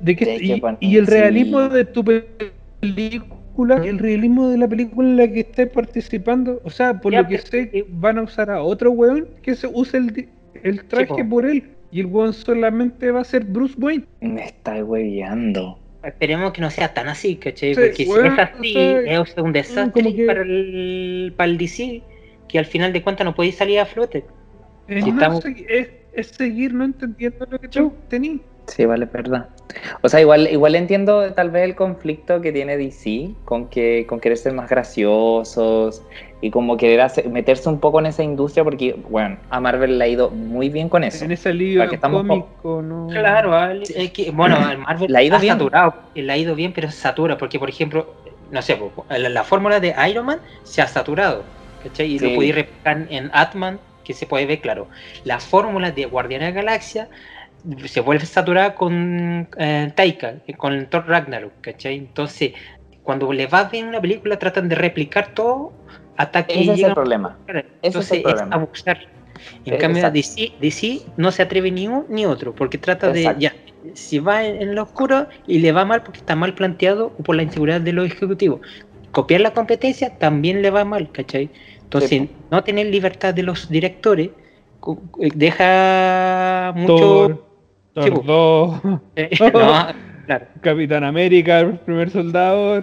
de qué y, y el sí. realismo de tu película, y el realismo de la película en la que estés participando, o sea, por Ya, lo que pero- sé, van a usar a otro weón que se use el, el traje po. por él. Y el weón solamente va a ser Bruce Wayne. Me está hueveando. Esperemos que no sea tan así, ¿cachai? Sí, Porque bueno, si es así, o sea, es un desastre como que- para, el, para el DC, que al final de cuentas no podéis salir a flote. Es, Sí, no estamos- es, es seguir no entendiendo lo que tú tenías. Sí, vale, es verdad. O sea, igual, igual entiendo tal vez el conflicto que tiene DC con que con querer ser más graciosos y como querer hacer- meterse un poco en esa industria porque, bueno, a Marvel le ha ido muy bien con eso. En ese lío Para que estamos cómico, ¿no? Claro, es que, bueno, al Marvel Le ha ido ha bien. saturado, le ha ido bien, pero satura, porque por ejemplo, no sé, la, la fórmula de Iron Man se ha saturado, ¿cachai? Y Sí. lo podéis replicar en Atman, que se puede ver claro. La fórmula de Guardianes de la Galaxia se vuelve saturada con eh, Taika, con Thor Ragnarok, ¿cachai? Entonces, cuando le va bien una película, tratan de replicar todo hasta que Ese es el problema. entonces el es, problema. abusar. En Eh, cambio. DC, DC no se atreve ni uno ni otro, porque trata Exacto. de, ya, si va en, en lo oscuro y le va mal porque está mal planteado o por la inseguridad de los ejecutivos. Copiar la competencia también le va mal, ¿cachai? Entonces, Sí, no tener libertad de los directores eh, deja mucho... Thor, Thor Sí, po. 2, eh, no, claro. Capitán América, el primer soldado,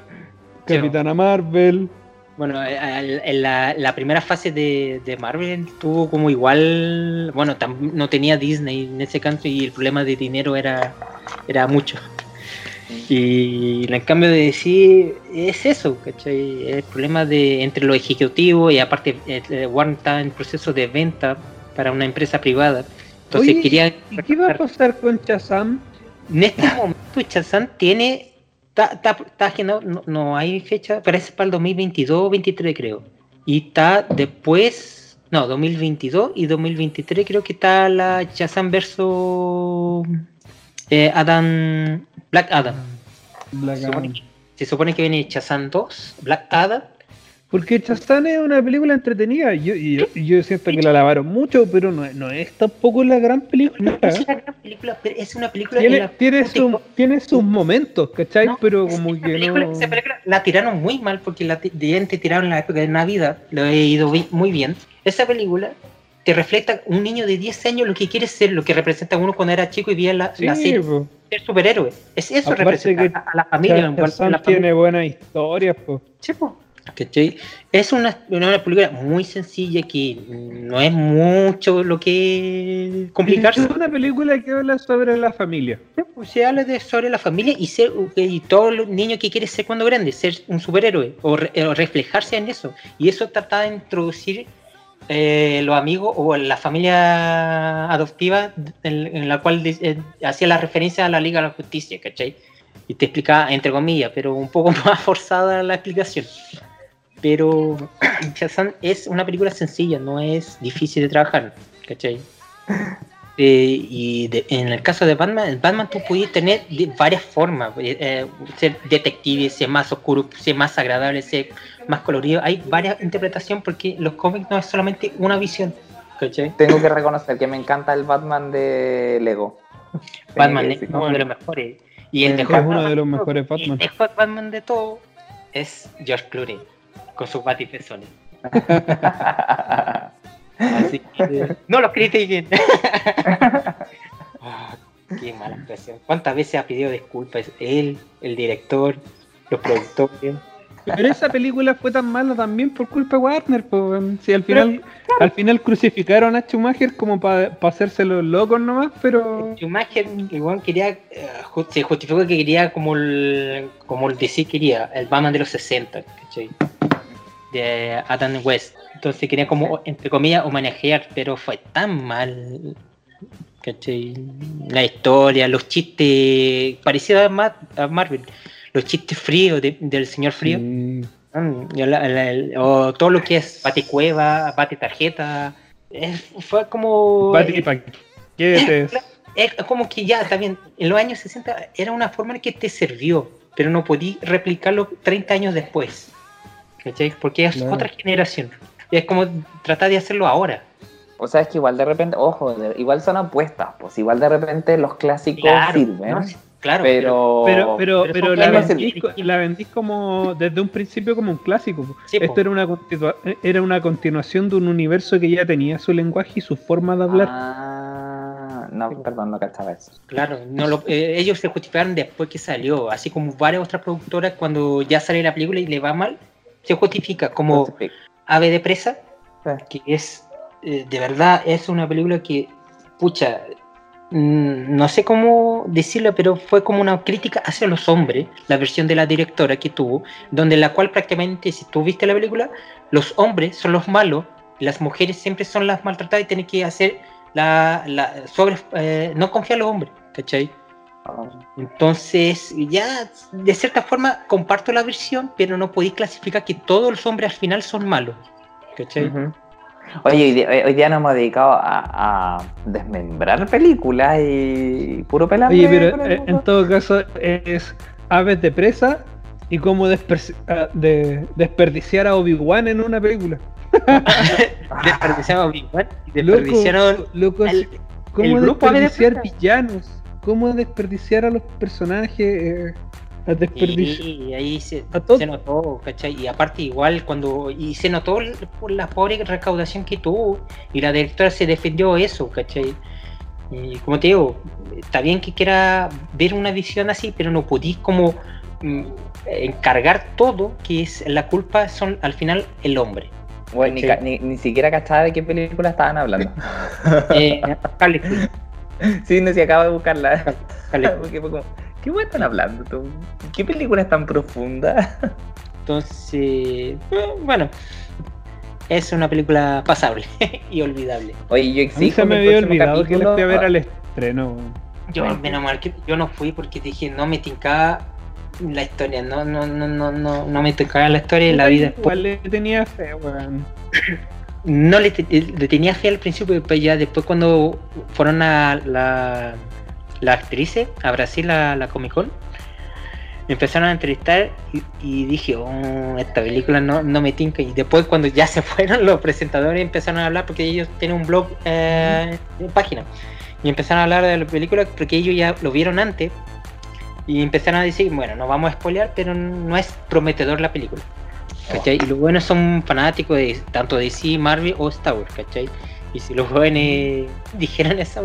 Sí, Capitana Marvel. Bueno, eh, en la, la primera fase de, de Marvel tuvo como igual, bueno, tam- no tenía Disney en ese caso y el problema de dinero era, era mucho. Y en cambio de decir, es eso, ¿cachai? El problema de entre los ejecutivos y aparte eh, Warner está en proceso de venta para una empresa privada. Entonces Oye, quería... ¿Y qué va a pasar con Shazam? En este momento Chazán tiene. Está, agendado, no, no hay fecha, parece para el 2022 o 23 creo. Y está después, no, 2022 y 2023 creo que está la Chazán versus eh, Adam, Black Adam. Black Se Adam. supone, que- se supone que viene Chazán 2, Black Adam. Porque Shazam es una película entretenida. Yo, yo, yo siento que la lavaron mucho, pero no, es- no es tampoco la gran película. No es una gran película, pero es una película en Tiene, la- tiene, su- tiene sus momentos, ¿cachai? No, pero como que película, no. esa película la tiraron muy mal porque la ti- de te tiraron en la época de Navidad, lo he ido muy bien. Esa película te refleja un niño de 10 años lo que quiere ser, lo que representa uno cuando era chico y veía la, Sí, la serie, po. ser superhéroe. Es eso Aparte representa que a, a la familia. en cuanto a la tiene familia. buenas historias, po. Sí, po. ¿Cachai? Es una, una película muy sencilla que no es mucho lo que complicarse. Es una película que habla sobre la familia. Pues se habla de, sobre la familia y ser y todo los niño que quiere ser cuando grande, ser un superhéroe o, re- o reflejarse en eso. Y eso trata de introducir eh, los amigos o la familia adoptiva en, en la cual hacía la referencia a la Liga de la Justicia, ¿cachai? Y te explicaba, entre comillas, pero un poco más forzada la explicación. Pero Shazam es una película sencilla, no es difícil de trabajar, ¿cachai? Eh, y en el caso de Batman, Batman tú podías tener de varias formas, eh, eh, ser detective, ser más oscuro, ser más agradable, ser más colorido. Hay varias interpretaciones porque los cómics no es solamente una visión, ¿cachai? Tengo que reconocer que me encanta el Batman de Lego. Batman es uno de los mejores. Y el Me mejor Es uno de Batman los mejores Batman. El mejor Batman de todo es George Clooney, con sus batipezones. Así que no lo critiquen. Ah, qué mala expresión. ¿Cuántas veces ha pedido disculpas él, el director, los productores? Pero esa película fue tan mala también por culpa de Warner, pues. Si al final, al final crucificaron a Schumacher como para hacerse los locos nomás, pero Schumacher igual quería, eh, se justificó que quería como el, como el DC quería, el Batman de los 60, ¿cachai? De Adam West. Entonces quería como, entre comillas, homenajear, pero fue tan mal, ¿cachai? La historia, los chistes, parecido a, Ma- a Marvel, los chistes fríos de- del señor frío. Mm, Mm, la- la- el- o todo lo que es bate cueva, bate tarjeta. es- fue como. Bati paquetes. Es como que ya, también, en los años 60 era una forma en que te sirvió, pero no podí replicarlo 30 años después. ¿Cachai? Porque es Claro. otra generación. Y es como tratar de hacerlo ahora. O sea, es que igual de repente, ojo, igual son apuestas, pues igual de repente los clásicos Claro, sirven, ¿no? Claro, pero... Pero, pero, pero la, vendís, la como desde un principio como un clásico. Sí, po. Esto era una, era una continuación de un universo que ya tenía su lenguaje y su forma de hablar. Ah, no, perdón, no cachaba eso. Claro, no lo- eh, ellos se justificaron después que salió, así como varias otras productoras cuando ya sale la película y le va mal, se justifica como Ave de Presa, Sí. que es, eh, de verdad, es una película que, pucha, no sé cómo decirlo, pero fue como una crítica hacia los hombres, la versión de la directora que tuvo, donde la cual prácticamente, si tú viste la película, los hombres son los malos, las mujeres siempre son las maltratadas y tienen que hacer la, la sobre, eh, no confiar en los hombres, ¿cachai? Ah, Entonces, ya de cierta forma comparto la versión, pero no podéis clasificar que todos los hombres al final son malos. ¿Cachai? Oye, hoy día, hoy día nos hemos dedicado a, a desmembrar películas y puro pelambre. Oye, pero eh, en todo caso es aves de presa y cómo desper- ah, de- desperdiciar a Obi-Wan en una película. Desperdiciaron a Obi-Wan y Loco, desperdiciaron loco, el- ¿cómo el grupo Ave de desperdiciar Presa. villanos? ¿Cómo desperdiciar a los personajes? eh, a desperdiciar. Y ahí se, A se notó, ¿cachai? Y aparte igual cuando... Y se notó por la pobre recaudación que tuvo. Y la directora se defendió eso, ¿cachai? Y como te digo, está bien que quiera ver una visión así, pero no podís como mm, encargar todo, que es la culpa son al final el hombre. Bueno, ni, ni, ni siquiera cachaba de qué película estaban hablando. Eh, Harley Quinn, sí, no se acaba de buscarla. Harley Quinn. ¿Qué weón están hablando? tú? ¿Qué película es tan profunda? Entonces, eh, bueno, es una película pasable y olvidable. Oye, yo A mí exijo se me había olvidado que la fui a ver al estreno. Yo, menos mal que yo no fui porque dije, no me tincaba la historia, no, no, no, no, no, no me tincaba la historia y la vida después. Igual le tenía fe, weón. No le, te- le tenía fe al principio, pero ya después cuando fueron a la, la actrices a Brasil a la Comic Con, me empezaron a entrevistar y, y dije, oh, esta película no, no me tinca. Y después cuando ya se fueron los presentadores empezaron a hablar porque ellos tienen un blog, eh, página. Y empezaron a hablar de la película porque ellos ya lo vieron antes. Y empezaron a decir, bueno, no vamos a spoilear, pero no es prometedor la película. ¿cachai? Y los buenos son fanáticos de tanto DC, Marvel o Star Wars, ¿cachai? Y si los jóvenes dijeran esa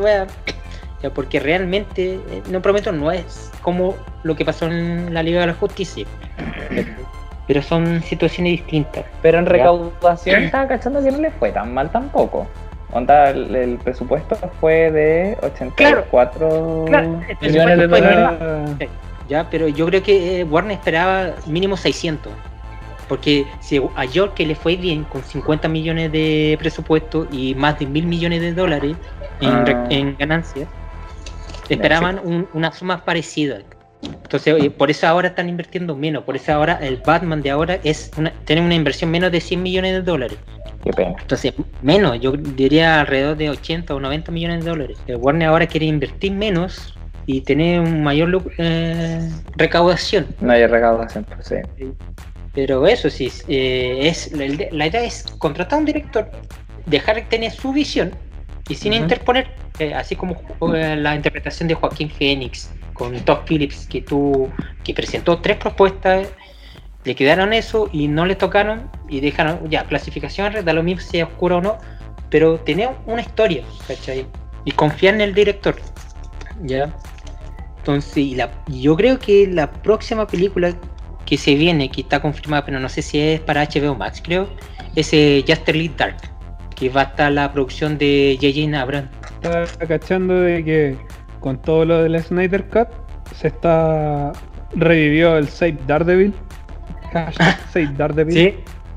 porque realmente, eh, no prometo, no es como lo que pasó en la Liga de la Justicia. pero son situaciones distintas. Pero en recaudación estaba cachando que no le fue tan mal tampoco. Onda, el, el presupuesto fue de 84 Claro, millones de dólares. Ya, pero yo creo que eh, Warner esperaba mínimo 600. Porque si a York que le fue bien con 50 millones de presupuesto y más de mil millones de dólares en, Ah. en ganancias, esperaban un- una suma parecida. Entonces, por eso ahora están invirtiendo menos. Por eso ahora el Batman de ahora es una, tiene una inversión menos de 100 millones de dólares. Qué pena. Entonces, menos, yo diría alrededor de 80 o 90 millones de dólares. El Warner ahora quiere invertir menos y tener un mayor eh, recaudación. No hay recaudación, pues sí. Pero eso sí, eh, es la, la idea es contratar a un director, dejar que tener su visión y sin interponer, eh, así como eh, la interpretación de Joaquín Phoenix con Todd Phillips, que tú, que presentó tres propuestas, le quedaron eso y no le tocaron y dejaron, ya, clasificación, da lo mismo si es oscura o no, pero tener una historia, ¿cachai? Y confiar en el director, ¿ya? Entonces, y la- yo creo que la próxima película que se viene, que está confirmada, pero no sé si es para HBO Max, creo, es eh, Justice League Dark, que va a estar la producción de J.J. Abrams. Estaba cachando de que con todo lo del Snyder Cut se está revivió el Save Daredevil. Hashtag Save Daredevil. Sí,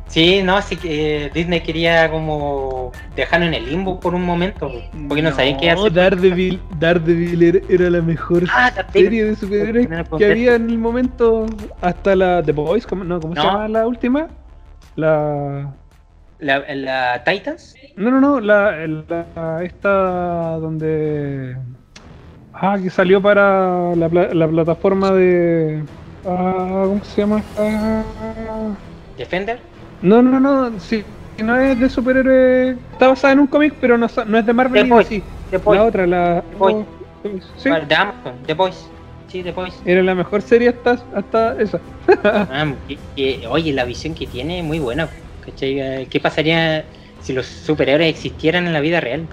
sí, no, así que eh, Disney quería como dejarlo en el limbo por un momento, porque no, sabían qué hacer. Daredevil, Daredevil era, era la mejor Ah, serie de superhéroes que había en el momento hasta la The Boys, ¿cómo, no, ¿cómo se No. llama la última? La La, la Titans, no, no, no, la, la- esta donde ah que salió para la, la plataforma de ah, ¿cómo se llama? Ah, Defender, no, no, no, sí, no es de superhéroes, está basada en un cómic, pero no, no es de Marvel The Boys. DC. The Boys, La otra, la Boys. sí, Amazon, The Boys, sí, The Boys. era la mejor serie hasta, hasta esa. Ah, que- que- oye, la visión que tiene es muy buena. ¿Cachai? Eh, ¿Qué pasaría si los superhéroes existieran en la vida real?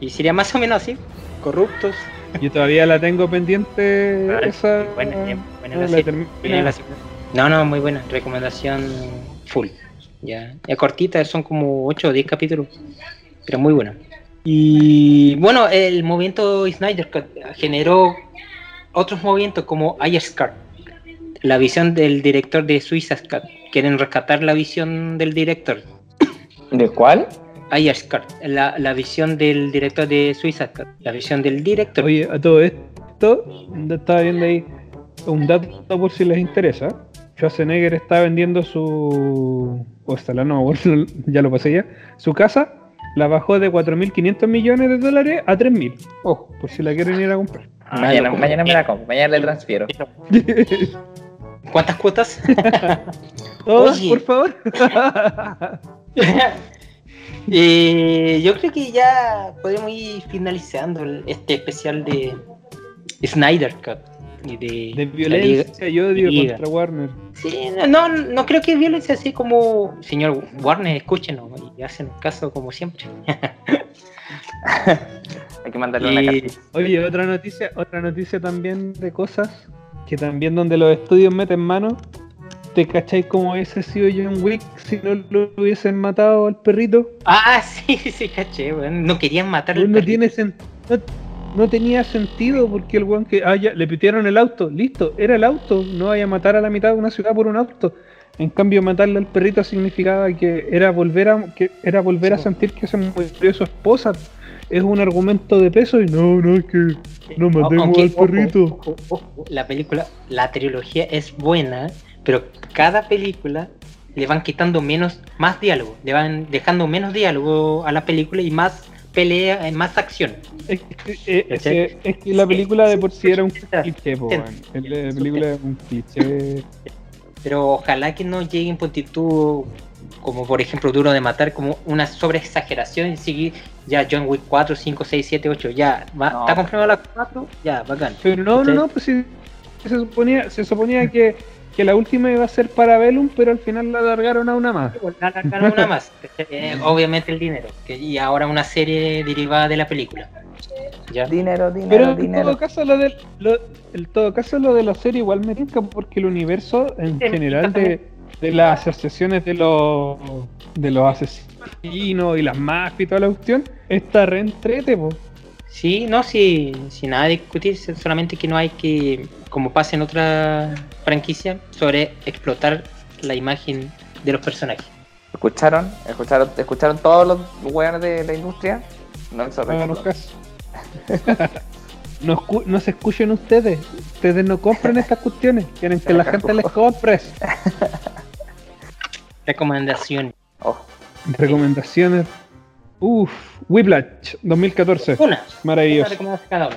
Y sería más o menos así, corruptos. Yo todavía la tengo pendiente Claro, esa. buena, bien, buena no la serie. Bien la segunda. No, no, muy buena. Recomendación full. Ya. Es cortita, son como 8 o 10 capítulos. Pero muy buena. Y bueno, el movimiento Snyder generó otros movimientos como Ayers Cut. La visión del director de Suicide Cut. Quieren rescatar la visión del director. ¿De cuál? Cut. La, la visión del director de Suicide Cut. La visión del director. Oye, a todo esto, estaba viendo ahí un dato por si les interesa. Schwarzenegger está vendiendo su. O está la no, ya lo pasé ya. Su casa la bajó de 4.500 millones de dólares a 3.000. Ojo, por si la quieren ir a comprar. Ah, mañana, como- mañana me la compro, mañana le transfiero. ¿Cuántas cuotas? Todos, Oye. por favor. Eh, yo creo que ya podemos ir finalizando este especial de Snyder Cut y de, de la Liga. violencia y odio Liga. contra Warner. Sí, no, no creo que violencia así como señor Warner, escúchenos y hacen caso como siempre. Hay que mandarle una Y- carta. Oye, otra noticia, otra noticia también de cosas que también donde los estudios meten mano. ¿Te cacháis cómo hubiese sido John Wick si no lo hubiesen matado al perrito? Ah, sí, sí, caché, weón. No querían matar al Pues no, perrito. tiene no, no tenía sentido porque el weón que ah, ya, le pitearon el auto, listo, era el auto, no vaya a matar a la mitad de una ciudad por un auto. En cambio matarle al perrito significaba que era volver a que era volver a sentir que se murió su esposa. Es un argumento de peso y no, no es que no matemos Aunque, al perrito. ojo, ojo, la película, la trilogía es buena, pero cada película le van quitando menos, más diálogo, le van dejando menos diálogo a la película y más pelea, eh, más acción. Es que, eh, es ¿Cachai? que- es que la película de por sí era un cliché, po, La película es un cliché. Pero ojalá que no lleguen puntitud como por ejemplo Duro de Matar, como una sobreexageración y seguir ya John Wick 4, 5, 6, 7, 8, ya, va, No. está confirmado las 4, ya, bacán. Pero no, no, no, pues sí, se suponía, se suponía que, que la última iba a ser para Velum, pero al final la alargaron a una más. La alargaron una más, eh, obviamente el dinero, que- y ahora una serie derivada de la película. Ya. Dinero, Pero dinero, en dinero. todo caso lo de lo, en todo caso lo de la serie igual me tinca porque el universo en general de, de las asociaciones de los de los asesinos y las mafias y toda la cuestión, está reentrete, po. Sí, no, sí, sin nada de discutir, solamente que no hay que, como pasa en otra franquicia, sobre explotar la imagen de los personajes. ¿Escucharon? ¿Escucharon, ¿escucharon todos los weones de la industria? No, eso No no, escu- no se escuchen ustedes. Ustedes no compren estas cuestiones. Quieren que la gente les compre. Recomendación. Oh, Recomendaciones. Uf, Whiplash 2014. Una. Maravilloso. recomendación cada uno.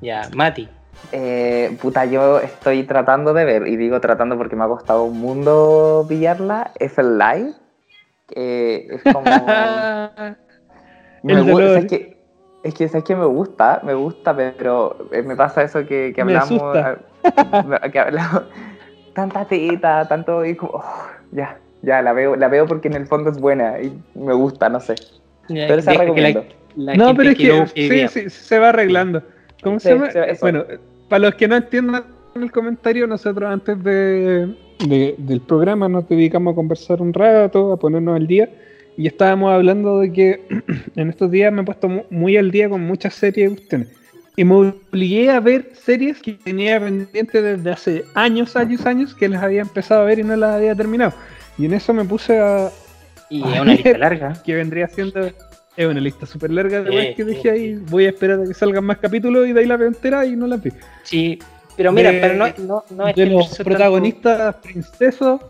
Ya, Mati. Eh, puta, yo estoy tratando de ver, y digo tratando porque me ha costado un mundo pillarla, es el live. Eh, es como... me El gu- dolor. es que, es que, ¿sabes que me gusta? Me gusta, pero eh, me pasa eso que, que hablamos... que hablamos tanta teta, tanto... Y como, oh, ya, ya, la veo, la veo porque en el fondo es buena y me gusta, no sé. Pero esa que la- recomiendo. la no, pero es que sí, sí, se va arreglando. ¿Cómo se Sí, llama? sí, eso. Bueno, para los que no entiendan el comentario, nosotros antes de, de- del programa nos dedicamos a conversar un rato, a ponernos al día. Y estábamos hablando de que en estos días me he puesto mu- muy al día con muchas series cuestiones. Y me obligué a ver series que tenía pendientes desde hace años, años, años, que las había empezado a ver y no las había terminado. Y en eso me puse a, Y es una lista larga. que vendría siendo es una lista súper larga de Sí, que sí. dejé ahí. Voy a esperar a que salgan más capítulos y de ahí la veo entera y no la vi. Sí, pero mira, De- pero no, no, no es de que los protagonistas princesos.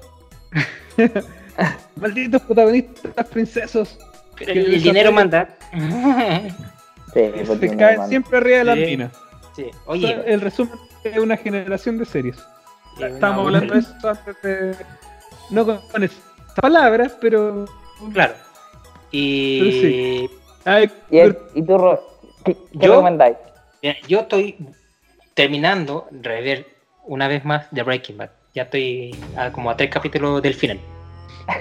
Malditos protagonistas princesos. pero el, el dinero manda. Sí, Se caen siempre arriba de la Sí. mina. sí. Oye, el resumen es una generación de series. Estábamos hablando de eso antes de. No con, con esas palabras, pero. Claro. Y Ay, ¿Y, el- y tú, Ro- qué, qué ¿Yo? recomendáis? mira, yo estoy terminando rever una vez más The Breaking Bad. Ya estoy a como a tres capítulos del final.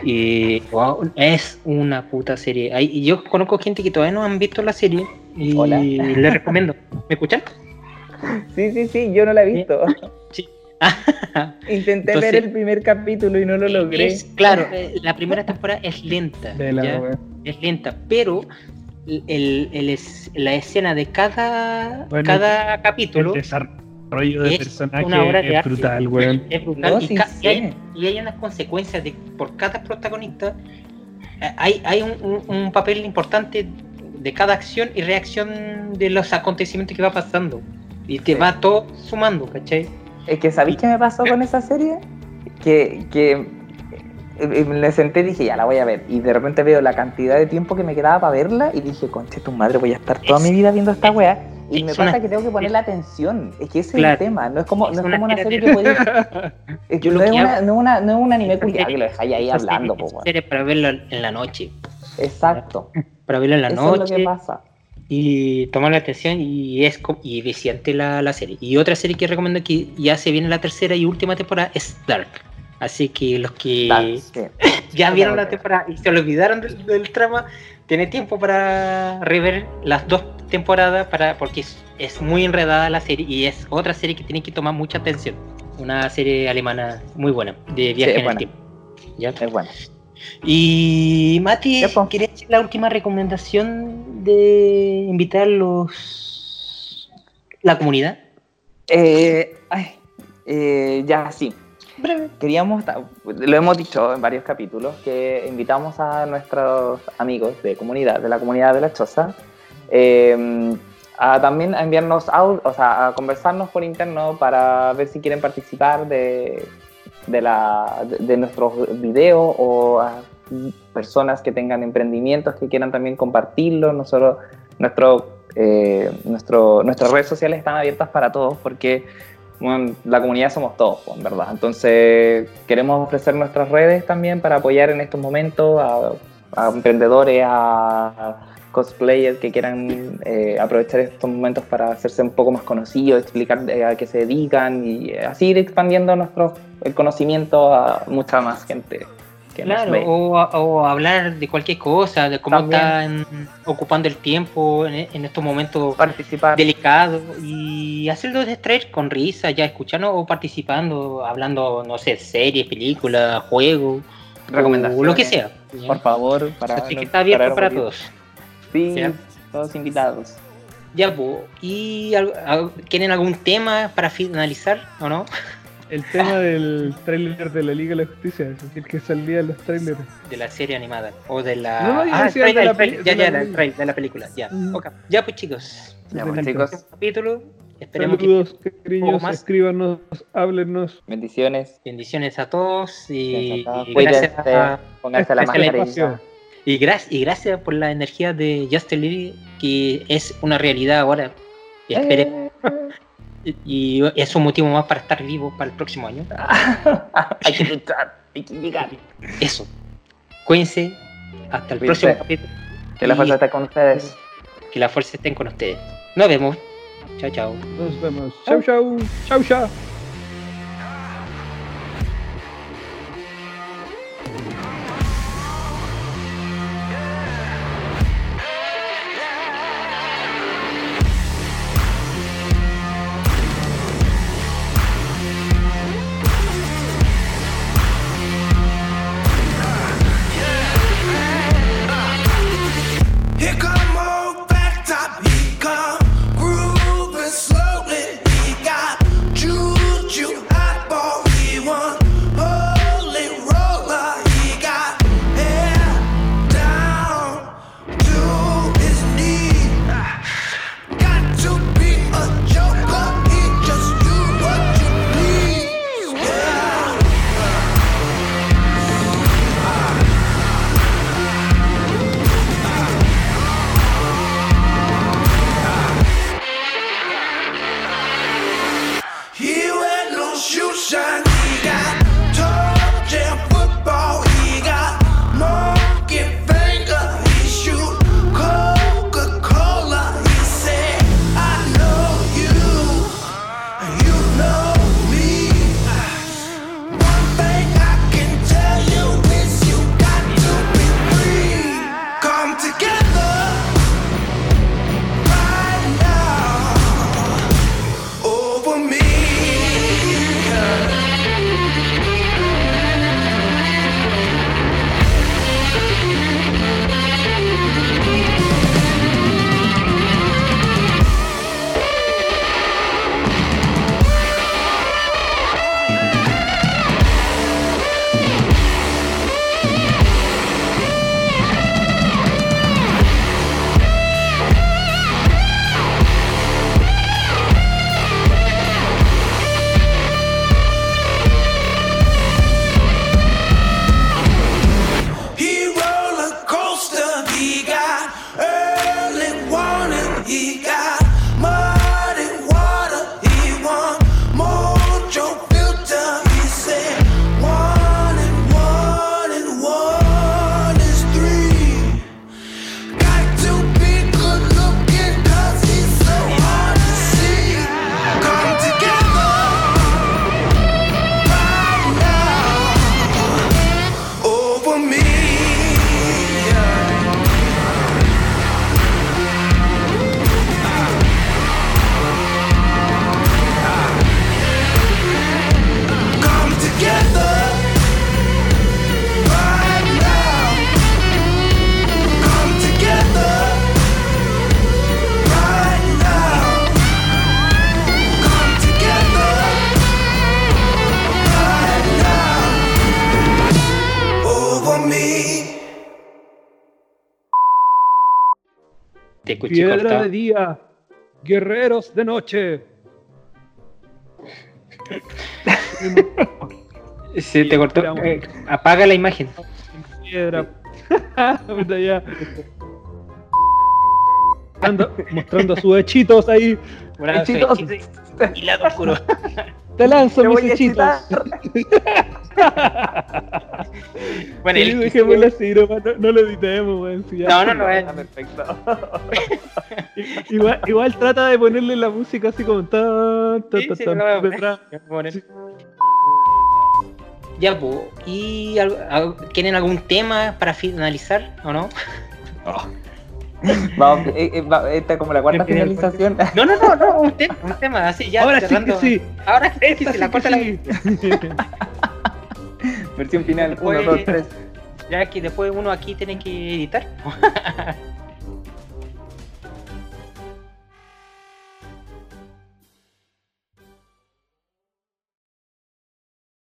Y wow, es una puta serie. Hay- y yo conozco gente que todavía no han visto la serie y Hola. les recomiendo. ¿Me escuchan? Sí, sí, sí, yo no la he visto. Intenté Entonces- ver el primer capítulo y no lo logré. Es- claro, la primera temporada es lenta. de la ¿ya? es lenta, pero el, el es- la escena de cada, Bueno, cada El capítulo desarrollo de es personaje una obra de es arte. brutal, weón. es brutal No, y, sí sé. hay, y hay unas consecuencias de por cada protagonista hay, hay un, un- un papel importante de cada acción y reacción de los acontecimientos que va pasando y te Sí. va todo sumando, ¿cachai? Es que, ¿sabéis qué me pasó con esa serie? Que, que eh, eh, me senté y dije, ya la voy a ver. Y de repente veo la cantidad de tiempo que me quedaba para verla y dije, conche tu madre, voy a estar toda Es- mi vida viendo esta weá. Y es me una- pasa que tengo que ponerle atención. Es que ese Claro. es el tema. No es como, Es no es una como una serie que podéis. es Yo lo no, es una, no, es una, no es un anime culiado que lo dejáis ahí hablando, serie- po, para verla en la noche, Exacto. para verla en la Eso es lo noche que pasa. Y tomar la atención y es y viciante la, la serie. Y otra serie que recomiendo que ya se viene la tercera y última temporada es Dark. Así que los que sí. ya vieron la temporada y se olvidaron del, del trama, tienen tiempo para rever las dos temporadas para porque es, es muy enredada la serie y es otra serie que tiene que tomar mucha atención. Una serie alemana muy buena de viaje en el buena. tiempo. ¿Ya? Es bueno. Y Mati. ¿querías hacer la última recomendación de invitar los la comunidad? Eh, ay, eh, ya, sí. Breve. Queríamos, lo hemos dicho en varios capítulos, que invitamos a nuestros amigos de comunidad, de la comunidad de la Choza, eh, a también a enviarnos audio, o sea, a conversarnos por interno para ver si quieren participar de, de, la, de, nuestros videos o a personas que tengan emprendimientos que quieran también compartirlo. Nosotros, nuestro, eh, nuestro, nuestras redes sociales están abiertas para todos porque la comunidad somos todos, en verdad. Entonces, queremos ofrecer nuestras redes también para apoyar en estos momentos a, emprendedores, a cosplayers que quieran eh, aprovechar estos momentos para hacerse un poco más conocidos, explicar eh, a qué se dedican y así ir expandiendo nuestro el conocimiento a mucha más gente que nos Claro, ve. o, o hablar de cualquier cosa, de cómo También. están ocupando el tiempo en, en estos momentos participar. delicados y hacerlo distraer con risa, ya escuchando o participando, hablando, no sé, series, películas, juegos, Recomendaciones. o lo que sea. Por favor, para Así que está abierto para todos. Sí, ¿Ya? todos invitados. Ya, pues, ¿y quieren algún tema para finalizar o no? El tema del tráiler de la Liga de la Justicia, es decir, que salía en los trailers. De la serie animada o de la. No, no, ah, el de la ya, de ya, trailer de la película, ya. Mm. Ok. Ya, pues, chicos. Ya, pues, chicos, Capítulo. Esperemos Saludos, cariños, más. escríbanos, háblenos. bendiciones. bendiciones a todos y, y gracias a- pónganse la Este mascarilla. Y, gra- y gracias por la energía de Justin Lee que es una realidad ahora. Y, espere- Eh. y es un motivo más para estar vivo para el próximo año. hay que luchar, hay que llegar. Eso. Cuídense. Hasta el Cuídense. próximo capítulo. Que la fuerza esté con ustedes. que la fuerza estén con ustedes. Nos vemos. Chao, chao. Nos vemos. Chau, chau. Chau, chau. Piedra de día. Guerreros de noche. Se te cortó. Eh, apaga la imagen. Piedra. Mostrando, mostrando sus hechitos ahí. Bueno, Hechitos. soy hechizo Y lado oscuro. Te lanzo mis hechitos. Bueno, Sí, el- dejémoslo así, no, no, no lo editemos, weón. si. No, no, no. Está perfecto. Igual, igual trata de ponerle la música así como tan, tan, Sí, tan, sí. Ya, pues. ¿Y al- al- quieren algún tema para finalizar o no? Vamos, eh, eh, va- esta es como la cuarta finalización. No, no, no, no, un tema, un tema, así ya. Ahora sí que cerrando. sí. Ahora sí que sí, la cuarta la sí. Versión final, 1, Después- 2, 3. Ya que después uno aquí tiene que editar.